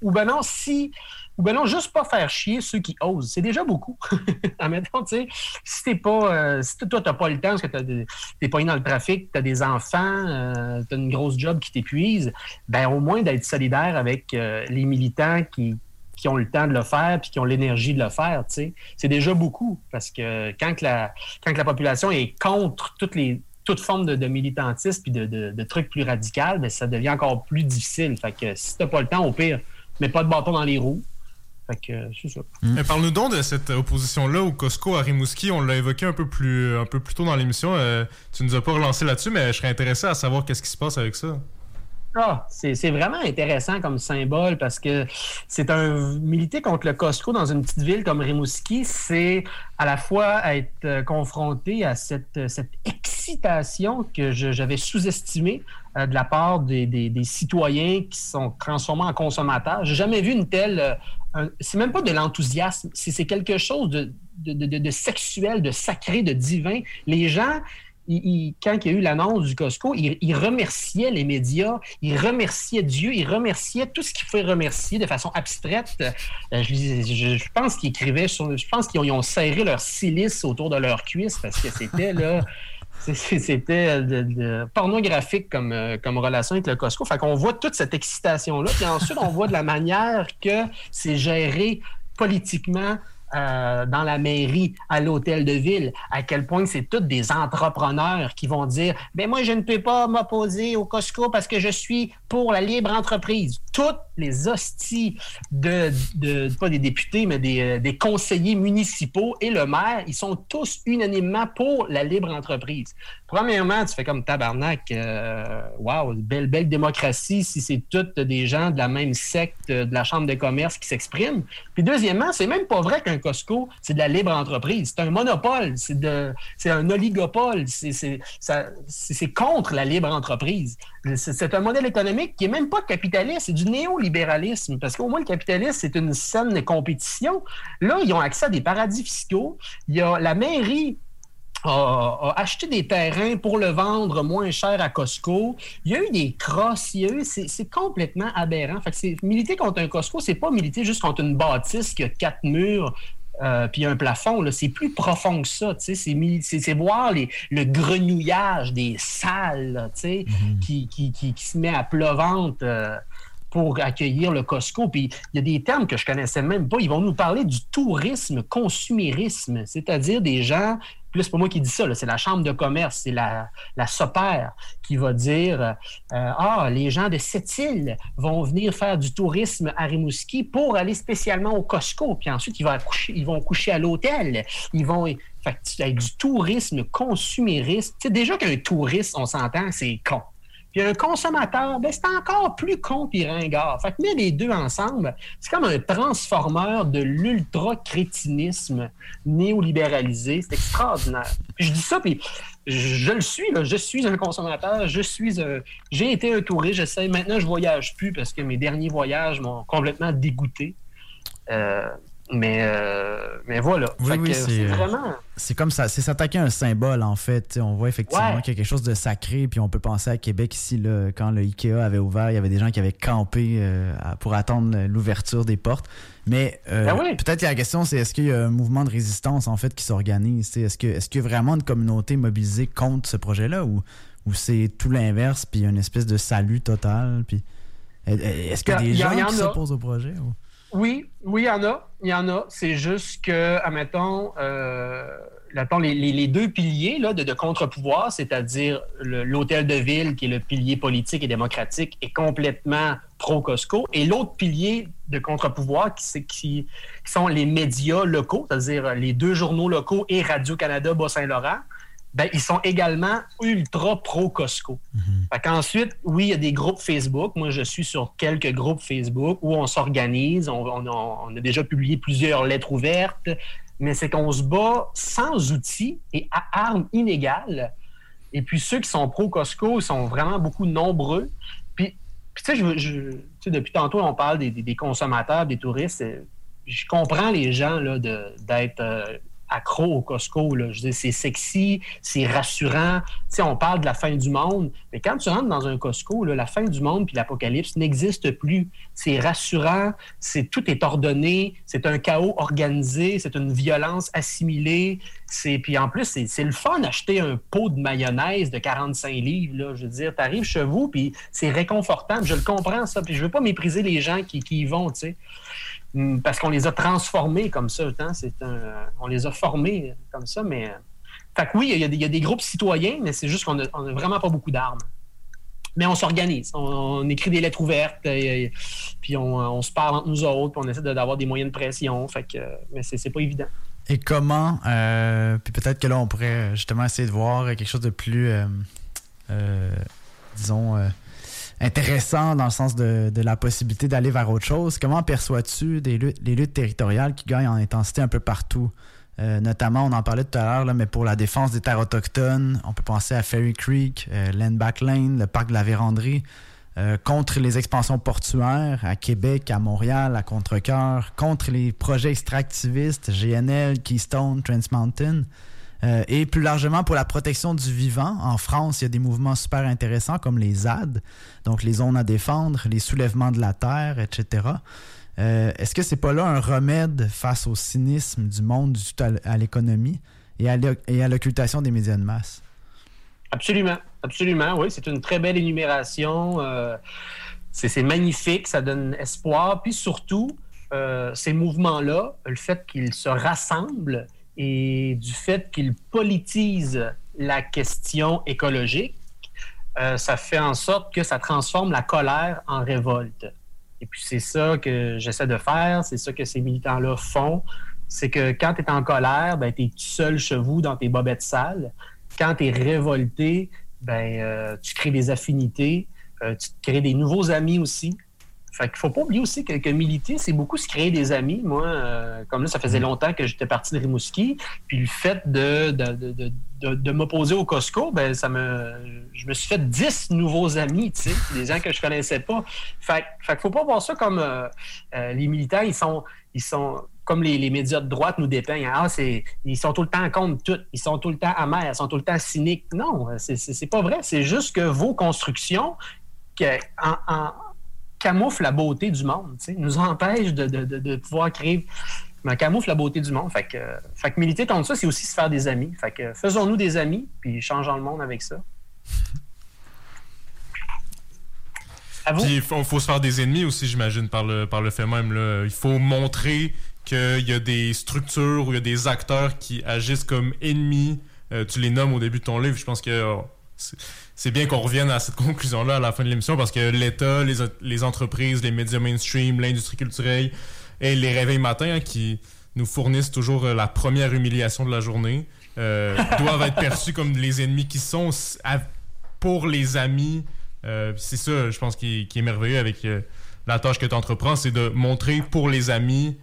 ou, ben non, si ou bien non, juste pas faire chier ceux qui osent. C'est déjà beaucoup. Admettons, tu sais, si t'es pas, euh, si toi, t'as pas le temps parce que t'es pas dans le trafic, t'as des enfants, euh, t'as une grosse job qui t'épuise, ben au moins d'être solidaire avec euh, les militants qui, qui ont le temps de le faire puis qui ont l'énergie de le faire, tu sais. C'est déjà beaucoup parce que quand que la, quand que la population est contre toutes les toute forme de, militantisme puis de trucs plus radicaux, ben, ça devient encore plus difficile. Fait que si t'as pas le temps, au pire, mets pas de bâton dans les roues. Fait que c'est ça. Mais Parle-nous donc de cette opposition-là au Costco à Rimouski. On l'a évoqué un peu plus, un peu plus tôt dans l'émission. Euh, tu nous as pas relancé là-dessus, mais je serais intéressé à savoir qu'est-ce qui se passe avec ça. Ah, c'est vraiment intéressant comme symbole parce que c'est un militer contre le Costco dans une petite ville comme Rimouski, c'est à la fois être euh, confronté à cette, excitation que j'avais sous-estimée euh, de la part des, citoyens qui sont transformés en consommateurs. J'ai jamais vu une telle. euh, c'est même pas de l'enthousiasme, c'est quelque chose de- de sexuel, de sacré, de divin. Les gens quand il y a eu l'annonce du Costco, il, il remerciait les médias, il remerciait Dieu, il remerciait tout ce qu'il pouvait remercier de façon abstraite. Euh, je, pense qu'ils écrivaient je pense qu'ils ont, serré leur silice autour de leur cuisse parce que c'était là. C'était pornographique comme, euh, comme relation avec le Costco. Fait qu'on voit toute cette excitation-là. Puis ensuite, on voit de la manière que c'est géré politiquement euh, dans la mairie, à l'hôtel de ville, à quel point c'est tous des entrepreneurs qui vont dire ben moi je ne peux pas m'opposer au Costco parce que je suis pour la libre entreprise. Toutes les hosties de, pas des députés mais des, euh, des conseillers municipaux et le maire, ils sont tous unanimement pour la libre entreprise. Premièrement, tu fais comme tabarnak, euh, wow, belle belle démocratie si c'est toutes des gens de la même secte de la chambre de commerce qui s'expriment. Puis deuxièmement, c'est même pas vrai qu'un Costco, c'est de la libre entreprise. C'est un monopole, c'est un oligopole, c'est, contre la libre entreprise. C'est, un modèle économique qui est même pas capitaliste, c'est du néolibéralisme. Parce qu'au moins, le capitalisme, c'est une saine compétition. Là, ils ont accès à des paradis fiscaux. Il y a la mairie a, acheté des terrains pour le vendre moins cher à Costco. Il y a eu des crosses, il y a eu, c'est, c'est complètement aberrant. Fait que c'est, militer contre un Costco, c'est pas militer juste contre une bâtisse qui a quatre murs. euh, puis un plafond, c'est plus profond que ça. C'est, voir les, le grenouillage des salles là, qui, qui, qui, qui se met à pleuvante euh, pour accueillir le Costco. Puis il y a des termes que je connaissais même pas. Ils vont nous parler du tourisme consumérisme, c'est-à-dire des gens. C'est pas moi qui dis ça, c'est la chambre de commerce, c'est la, la SOPER qui va dire euh, Ah, les gens de cette île vont venir faire du tourisme à Rimouski pour aller spécialement au Costco. Puis ensuite, ils vont coucher, ils vont coucher à l'hôtel. Ils vont. Fait du tourisme consumériste. Sais, déjà qu'un touriste, on s'entend, c'est con. Puis un consommateur, ben, c'est encore plus con puis ringard. Fait que mettre les deux ensemble, c'est comme un transformeur de l'ultra-crétinisme néolibéralisé. C'est extraordinaire. Puis je dis ça, puis je, le suis, je suis un consommateur, je suis un... J'ai été un touriste, j'essaie. Maintenant, je voyage plus parce que mes derniers voyages m'ont complètement dégoûté. Euh, mais, euh, mais voilà. Oui, oui, c'est, euh, vraiment... C'est comme ça, c'est s'attaquer à un symbole en fait. On voit effectivement Ouais. qu'il y a quelque chose de sacré, puis on peut penser à Québec ici, là, quand le Ikea avait ouvert, il y avait des gens qui avaient campé euh, pour attendre l'ouverture des portes. Mais euh, Ben oui. peut-être la question c'est est-ce qu'il y a un mouvement de résistance en fait qui s'organise? Est-ce qu'il y a vraiment une communauté mobilisée contre ce projet-là ou, ou c'est tout l'inverse, puis une espèce de salut total puis est-ce qu'il y a des Il y a- gens y qui s'opposent au projet ou? Oui, oui, il y en a. Il y en a. C'est juste que, admettons, euh, les, deux piliers là, de, contre-pouvoir, c'est-à-dire l'hôtel de ville, qui est le pilier politique et démocratique, est complètement pro-Costco. Et l'autre pilier de contre-pouvoir, qui, qui, qui sont les médias locaux, c'est-à-dire les deux journaux locaux et Radio-Canada Bas-Saint-Laurent, ben, ils sont également ultra pro-Costco. Fait qu'ensuite, oui, il y a des groupes Facebook. Moi, je suis sur quelques groupes Facebook où on s'organise. On, on a, on a déjà publié plusieurs lettres ouvertes, mais c'est qu'on se bat sans outils et à armes inégales. Et puis ceux qui sont pro-Costco sont vraiment beaucoup nombreux. Puis, puis tu sais, je- je- tu sais, depuis tantôt, on parle des, des- des consommateurs, des touristes. Je comprends les gens d'être euh, accro au Costco. Là. Je c'est sexy, c'est rassurant. Tu sais, on parle de la fin du monde, mais quand tu rentres dans un Costco, la fin du monde puis l'apocalypse n'existe plus. C'est rassurant, c'est tout est ordonné, c'est un chaos organisé, c'est une violence assimilée. C'est puis en plus, c'est, le fun d'acheter un pot de mayonnaise de 45 livres. Là. Je veux dire, tu arrives chez vous puis c'est réconfortant. Je le comprends ça. Puis je veux pas mépriser les gens qui, qui y vont. Tu sais. Mm, parce qu'on les a transformés comme ça. Hein? C'est un, on les a formés comme ça, mais. Fait que oui, il y, a des, groupes citoyens, mais c'est juste qu'on n'a vraiment pas beaucoup d'armes. Mais on s'organise. On, écrit des lettres ouvertes, puis on, se parle entre nous autres, puis on essaie d'avoir des moyens de pression. Fait que, mais c'est pas évident. Et comment, euh, puis peut-être que là, on pourrait justement essayer de voir quelque chose de plus, euh, euh, disons, euh, intéressant dans le sens de, la possibilité d'aller vers autre chose. Comment perçois-tu des luttes, les luttes territoriales qui gagnent en intensité un peu partout? Euh, notamment, on en parlait tout à l'heure, mais pour la défense des terres autochtones, on peut penser à Ferry Creek, euh, Land Back Lane, le parc de la Vérandrie, euh, contre les expansions portuaires à Québec, à Montréal, à Contrecoeur, contre les projets extractivistes, GNL, Keystone, Trans Mountain, euh, et plus largement pour la protection du vivant. En France, il y a des mouvements super intéressants comme les ZAD, donc les zones à défendre, les soulèvements de la terre, etc. Euh, Est-ce que c'est pas là un remède face au cynisme du monde du tout à l'économie et à l'occultation des médias de masse? Absolument, absolument, oui. C'est une très belle énumération. euh, c'est magnifique, ça donne espoir. Puis surtout, ces mouvements-là, le fait qu'ils se rassemblent et du fait qu'ils politisent la question écologique, euh, ça fait en sorte que ça transforme la colère en révolte. Et puis c'est ça que j'essaie de faire, c'est ça que ces militants-là font. C'est que quand tu es en colère, ben, tu es seul chez vous dans tes bobettes sales quand tu es révolté, ben, euh, tu crées des affinités, euh, tu crées des nouveaux amis aussi. Fait qu'il faut pas oublier aussi que, que militer, c'est beaucoup se créer des amis. Moi, euh, comme là, ça faisait longtemps que j'étais parti de Rimouski, puis le fait de, de, de, de, de- m'opposer au Costco, ben, ça me, je me suis fait 10 nouveaux amis, tu sais, des gens que je connaissais pas. Fait, fait qu'il faut pas voir ça comme euh, euh, les militants, ils sont, ils sont comme les, les médias de droite nous dépeignent. Ah, c'est, ils sont tout le temps contre tout. Ils sont tout le temps amers. Ils sont tout le temps cyniques. Non, c'est, c'est, c'est pas vrai. C'est juste que vos constructions que, en, en- camouflent la beauté du monde, tu nous empêchent de, de, de, pouvoir créer. Mais camoufle la beauté du monde. Fait que, fait que militer contre ça, c'est aussi se faire des amis. Fait que faisons-nous des amis, puis changeons le monde avec ça. Il faut, faut se faire des ennemis aussi, j'imagine, par le, par le fait même. Là. Il faut montrer qu'il y a des structures ou il y a des acteurs qui agissent comme ennemis. Euh, tu les nommes au début de ton livre. Je pense que oh, c'est- bien qu'on revienne à cette conclusion-là à la fin de l'émission parce que l'État, les, les entreprises, les médias mainstream, l'industrie culturelle et les réveils matins hein, qui nous fournissent toujours euh, la première humiliation de la journée euh, doivent être perçus comme les ennemis qui sont pour les amis. Euh, c'est ça, je pense, qui, qui est merveilleux avec euh, la tâche que tu entreprends, c'est de montrer pour les amis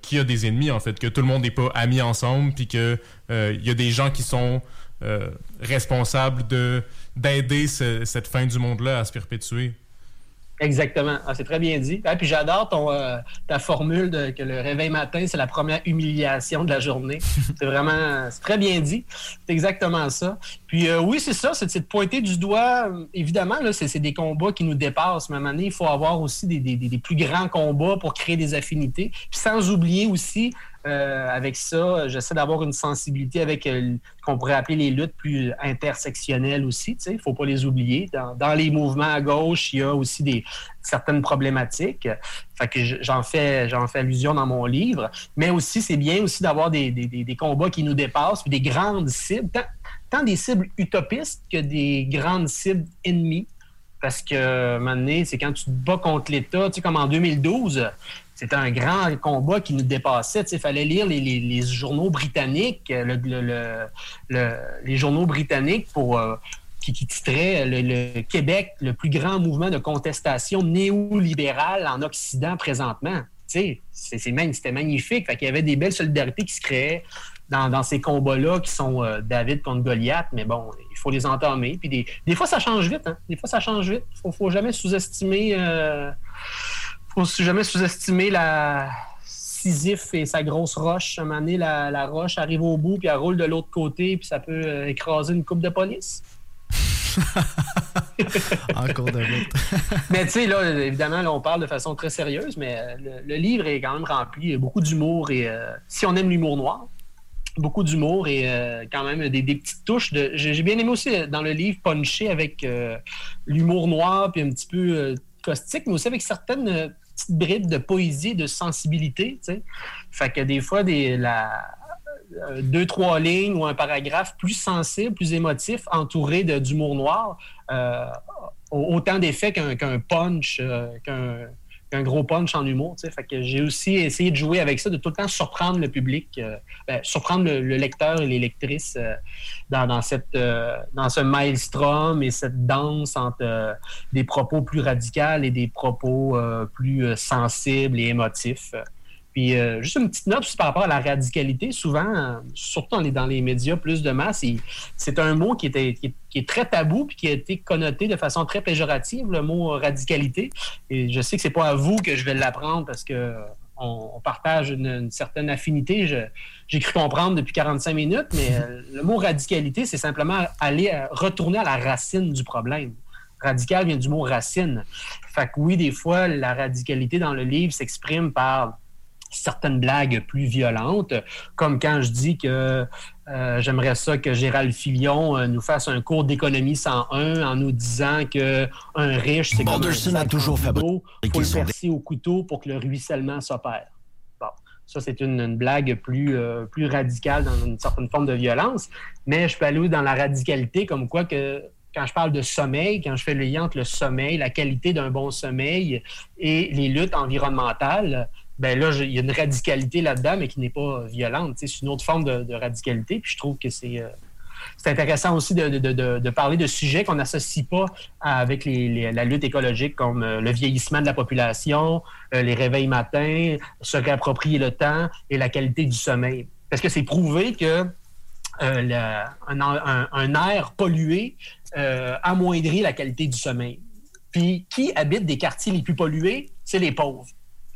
qu'il y a des ennemis, en fait, que tout le monde n'est pas amis ensemble, puis qu'il y a des gens qui sont euh, responsables de d'aider ce- cette fin du monde-là à se perpétuer. Exactement. Ah, c'est très bien dit. Ah, puis j'adore ton, euh, ta formule de que le réveil matin, c'est la première humiliation de la journée. c'est vraiment c'est très bien dit. C'est exactement ça. Puis euh, oui, c'est ça, c'est de pointer du doigt. Évidemment, là, c'est c'est des combats qui nous dépassent. Mais à un moment donné, il faut avoir aussi des, des- des- des plus grands combats pour créer des affinités. Puis sans oublier aussi, euh, avec ça, j'essaie d'avoir une sensibilité avec euh, qu'on pourrait appeler les luttes plus intersectionnelles aussi. Il ne faut pas les oublier. Dans, les mouvements à gauche, il y a aussi des certaines problématiques. Fait j'en fais, j'en fais allusion dans mon livre. Mais aussi, c'est bien aussi d'avoir des, combats qui nous dépassent, des grandes cibles, tant, tant des cibles utopistes que des grandes cibles ennemies. Parce que, à un moment donné, c'est quand tu te bats contre l'État, tu sais, comme en 2012, c'était un grand combat qui nous dépassait. Il fallait lire les, journaux britanniques, le- les journaux britanniques pour, euh, qui, titraient le, le Québec, le plus grand mouvement de contestation néolibérale en Occident présentement. C'était magnifique. Fait qu'il y avait des belles solidarités qui se créaient dans, ces combats-là qui sont euh, David contre Goliath, mais bon, il faut les entamer. Puis des, fois, ça change vite. Hein? Des fois, ça change vite. Il faut, faut jamais sous-estimer. euh, faut jamais sous-estimer la Sisyphe et sa grosse roche. À un moment donné, la, la roche arrive au bout, puis elle roule de l'autre côté, puis ça peut euh, écraser une coupe de police. en cours de route. mais tu sais, là, évidemment, là, on parle de façon très sérieuse, mais euh, le, le livre est quand même rempli. Il y a beaucoup d'humour et euh, si on aime l'humour noir, beaucoup d'humour et euh, quand même des, des petites touches de. J'ai bien aimé aussi dans le livre puncher avec euh, l'humour noir puis un petit peu caustique, mais aussi avec certaines petites bribes de poésie, de sensibilité. Tu sais. Fait que des fois, des, la, euh, deux, trois lignes ou un paragraphe plus sensible, plus émotif, entouré d'humour noir, euh, autant d'effet qu'un qu'un punch, euh, qu'un qu'un gros punch en humour. Fait que j'ai aussi essayé de jouer avec ça, de tout le temps surprendre le public, euh, ben, surprendre le, le lecteur et les lectrices euh, dans, euh, dans ce maelstrom et cette danse entre des propos plus radicaux et des propos plus sensibles et émotifs. Puis euh, juste une petite note par rapport à la radicalité. Souvent, euh, surtout dans les, médias plus de masse, c'est un mot qui, était, qui, est, très tabou puis qui a été connoté de façon très péjorative, le mot radicalité. Et je sais que c'est pas à vous que je vais l'apprendre parce que euh, on, partage une, certaine affinité. J'ai cru comprendre depuis 45 minutes, mais le mot radicalité, c'est simplement aller retourner à la racine du problème. Radical vient du mot racine. Fait que oui, des fois, la radicalité dans le livre s'exprime par certaines blagues plus violentes, comme quand je dis que euh, j'aimerais ça que Gérald Filion euh, nous fasse un cours d'économie 101 en nous disant que un riche, c'est comme un a toujours fabriqué faut le percer au couteau pour que le ruissellement s'opère. Bon, ça c'est une, une blague plus, euh, plus radicale dans une certaine forme de violence, mais je peux aller dans la radicalité comme quoi que quand je parle de sommeil, quand je fais le lien entre le sommeil, la qualité d'un bon sommeil et les luttes environnementales, ben là, il y a une radicalité là-dedans, mais qui n'est pas violente. C'est une autre forme de, radicalité. Puis je trouve que c'est euh, intéressant aussi de, de- de- parler de sujets qu'on n'associe pas avec la lutte écologique, comme euh, le vieillissement de la population, euh, les réveils matins, se réapproprier le temps et la qualité du sommeil. Parce que c'est prouvé que un, air pollué amoindrit la qualité du sommeil. Puis qui habite des quartiers les plus pollués? C'est les pauvres.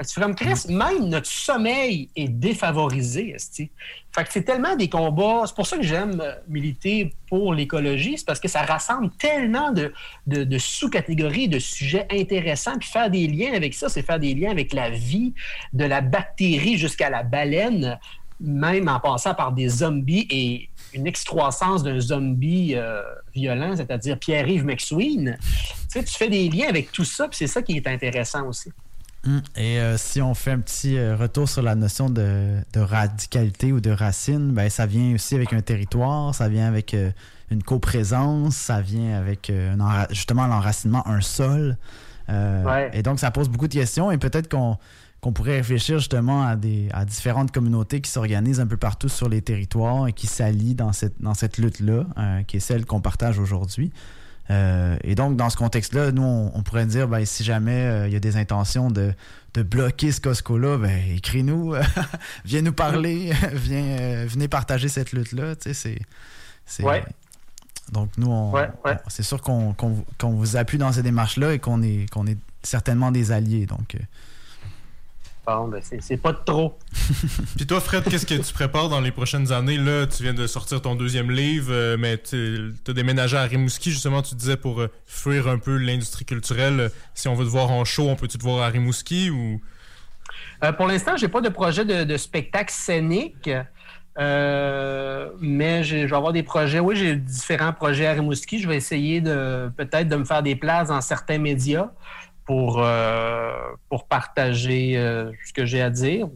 Tu Chris, même notre sommeil est défavorisé, esti. Fait c'est tellement des combats. C'est pour ça que j'aime euh, militer pour l'écologie, c'est parce que ça rassemble tellement de, sous-catégories, de sujets intéressants. Puis faire des liens avec ça, c'est faire des liens avec la vie, de la bactérie jusqu'à la baleine, même en passant par des zombies et une excroissance d'un zombie euh, violent, c'est-à-dire Pierre-Yves McSween. Tu fais des liens avec tout ça, c'est ça qui est intéressant aussi. Hum, Et euh, si on fait un petit euh, retour sur la notion de, de radicalité ou de racine, ben, ça vient aussi avec un territoire, ça vient avec euh, une coprésence, ça vient avec euh, un justement l'enracinement, un sol. Ouais. Et donc, ça pose beaucoup de questions et peut-être qu'on pourrait réfléchir justement à, des, à différentes communautés qui s'organisent un peu partout sur les territoires et qui s'allient dans cette, dans cette lutte-là, qui est celle qu'on partage aujourd'hui. Euh, et donc, dans ce contexte-là, nous, on, on pourrait dire, ben, si jamais euh, il y a des intentions de, de bloquer ce Costco-là, ben, écris-nous, viens nous parler, viens, euh, venez partager cette lutte-là. Tu sais, c'est, Ouais. Donc, nous, on, Ouais, ouais. on- c'est sûr qu'on, qu'on- qu'on vous appuie dans ces démarches-là et qu'on est, qu'on est certainement des alliés. Donc, ben, c'est pas trop. Puis toi, Fred, qu'est-ce que tu prépares dans les prochaines années? Là, tu viens de sortir ton deuxième livre, euh, mais tu as déménagé à Rimouski, justement, tu disais, pour euh, fuir un peu l'industrie culturelle. Si on veut te voir en show, on peut-tu te voir à Rimouski ou... Euh, pour l'instant, j'ai pas de projet de, de spectacle scénique. Euh, mais je vais avoir des projets. Oui, j'ai différents projets à Rimouski. Je vais essayer de peut-être de me faire des places dans certains médias pour, euh, pour partager euh, ce que j'ai à dire.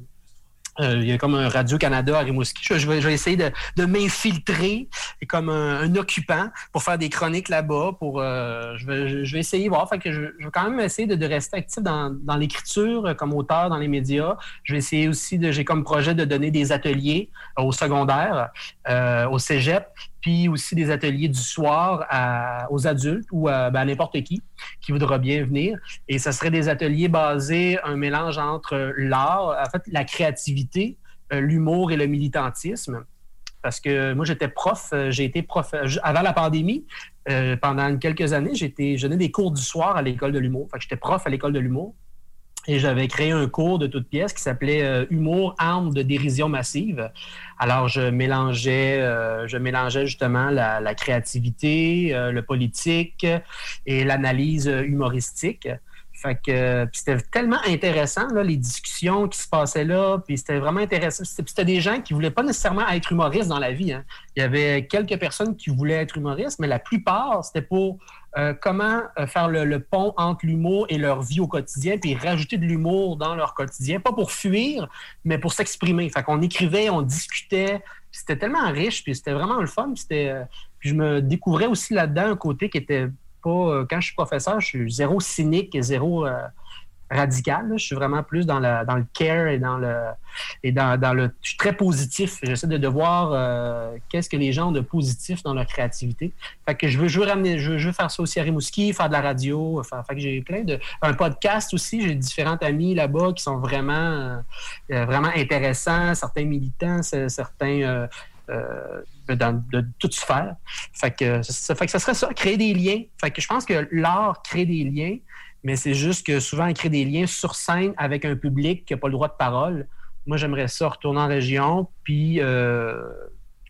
Euh, il y a comme un Radio-Canada à Rimouski. Je, vais, essayer de, de m'infiltrer comme un, occupant pour faire des chroniques là-bas. Je, vais, je, vais essayer voir. Que je, vais quand même essayer de, de rester actif dans, dans l'écriture comme auteur dans les médias. Je vais essayer aussi de. J'ai comme projet de donner des ateliers au secondaire, au cégep, puis aussi des ateliers du soir aux adultes ou à, ben, à n'importe qui qui voudra bien venir. Et ce serait des ateliers basés, un mélange entre l'art, en fait, la créativité, euh, l'humour et le militantisme. Parce que moi, j'étais prof, euh, j'ai été prof euh, avant la pandémie. euh, pendant quelques années, j'étais, je donnais des cours du soir à l'école de l'humour. Que j'étais prof à l'école de l'humour. Et j'avais créé un cours de toute pièce qui s'appelait euh, Humour, armes de dérision massive. Alors, je mélangeais, euh, je mélangeais justement la, créativité, euh, le politique et l'analyse humoristique. C'était tellement intéressant, là, les discussions qui se passaient là. Puis c'était vraiment intéressant. C'était, des gens qui voulaient pas nécessairement être humoristes dans la vie. hein. Il y avait quelques personnes qui voulaient être humoristes, mais la plupart, c'était pour euh, comment euh, faire le, pont entre l'humour et leur vie au quotidien, puis rajouter de l'humour dans leur quotidien, pas pour fuir, mais pour s'exprimer. Fait qu'on écrivait, on discutait, c'était tellement riche, puis c'était vraiment le fun. C'était, euh, puis je me découvrais aussi là-dedans un côté qui était pas. quand je suis professeur, je suis zéro cynique et zéro radical. Je suis vraiment plus dans le, dans le care et dans le. Et dans, dans le. Je suis très positif. J'essaie de, de voir euh, qu'est-ce que les gens ont de positif dans leur créativité. Fait que je veux, je ramener, je veux, je veux faire ça aussi à Rimouski, faire de la radio. Fait que j'ai plein de. Un podcast aussi. J'ai différents amis là-bas qui sont vraiment, euh, euh, vraiment intéressants. Certains militants, certains. dans, de toute sphère. Fait que, ça fait que ça serait ça, créer des liens. Fait que je pense que l'art crée des liens, mais c'est juste que souvent, il crée des liens sur scène avec un public qui n'a pas le droit de parole. Moi, j'aimerais ça retourner en région, puis euh,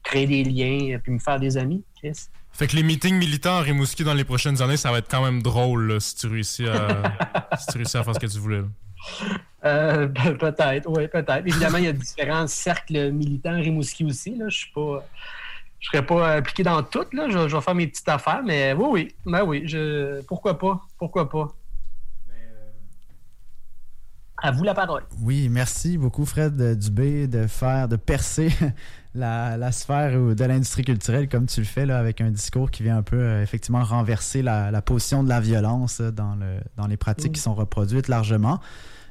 créer des liens, puis me faire des amis, Chris. Fait que les meetings militants à Rimouski dans les prochaines années, ça va être quand même drôle là, si tu réussis à, si tu réussis à faire ce que tu voulais. là. Euh, pe- peut-être, oui, peut-être. Évidemment, il y a différents cercles militants à Rimouski aussi. Là. Je suis pas. Je serais pas impliqué dans tout, là. Je, je vais faire mes petites affaires, mais oui, oui. Ben oui, je. Pourquoi pas? Pourquoi pas? À vous la parole. Oui, merci beaucoup Fred euh, Dubé de faire, de percer la, la sphère de l'industrie culturelle comme tu le fais là, avec un discours qui vient un peu euh, effectivement renverser la, la position de la violence euh, dans, le, dans les pratiques qui sont reproduites largement.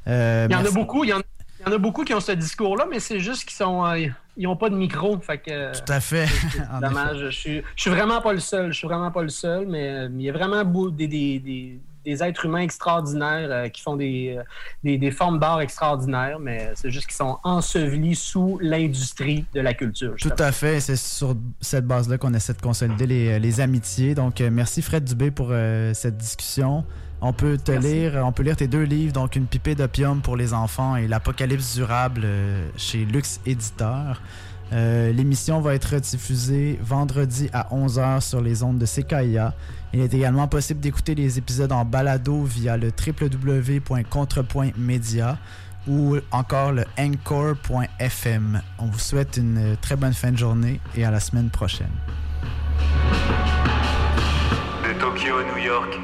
Euh, Il y en a beaucoup, il y en, il y en a beaucoup qui ont ce discours-là, mais c'est juste qu'ils sont. euh, ils n'ont pas de micro. Fait que. Tout à fait. Dommage. Je suis, je suis vraiment pas le seul. Je suis vraiment pas le seul, mais euh, il y a vraiment beau- des, des, des, des êtres humains extraordinaires euh, qui font des, euh, des, des formes d'art extraordinaires, mais c'est juste qu'ils sont ensevelis sous l'industrie de la culture. Tout à fait. C'est sur cette base-là qu'on essaie de consolider les, les amitiés. Donc, euh, merci Fred Dubé pour euh, cette discussion. On peut te Merci. lire, on peut lire tes deux livres, donc Une pipée d'opium pour les enfants et L'Apocalypse durable euh, chez Lux Éditeur. Euh, L'émission va être diffusée vendredi à 11h sur les ondes de CKIA. Il est également possible d'écouter les épisodes en balado via le www.contrepointmedia ou encore le encore.fm. On vous souhaite une très bonne fin de journée et à la semaine prochaine. De Tokyo à New York,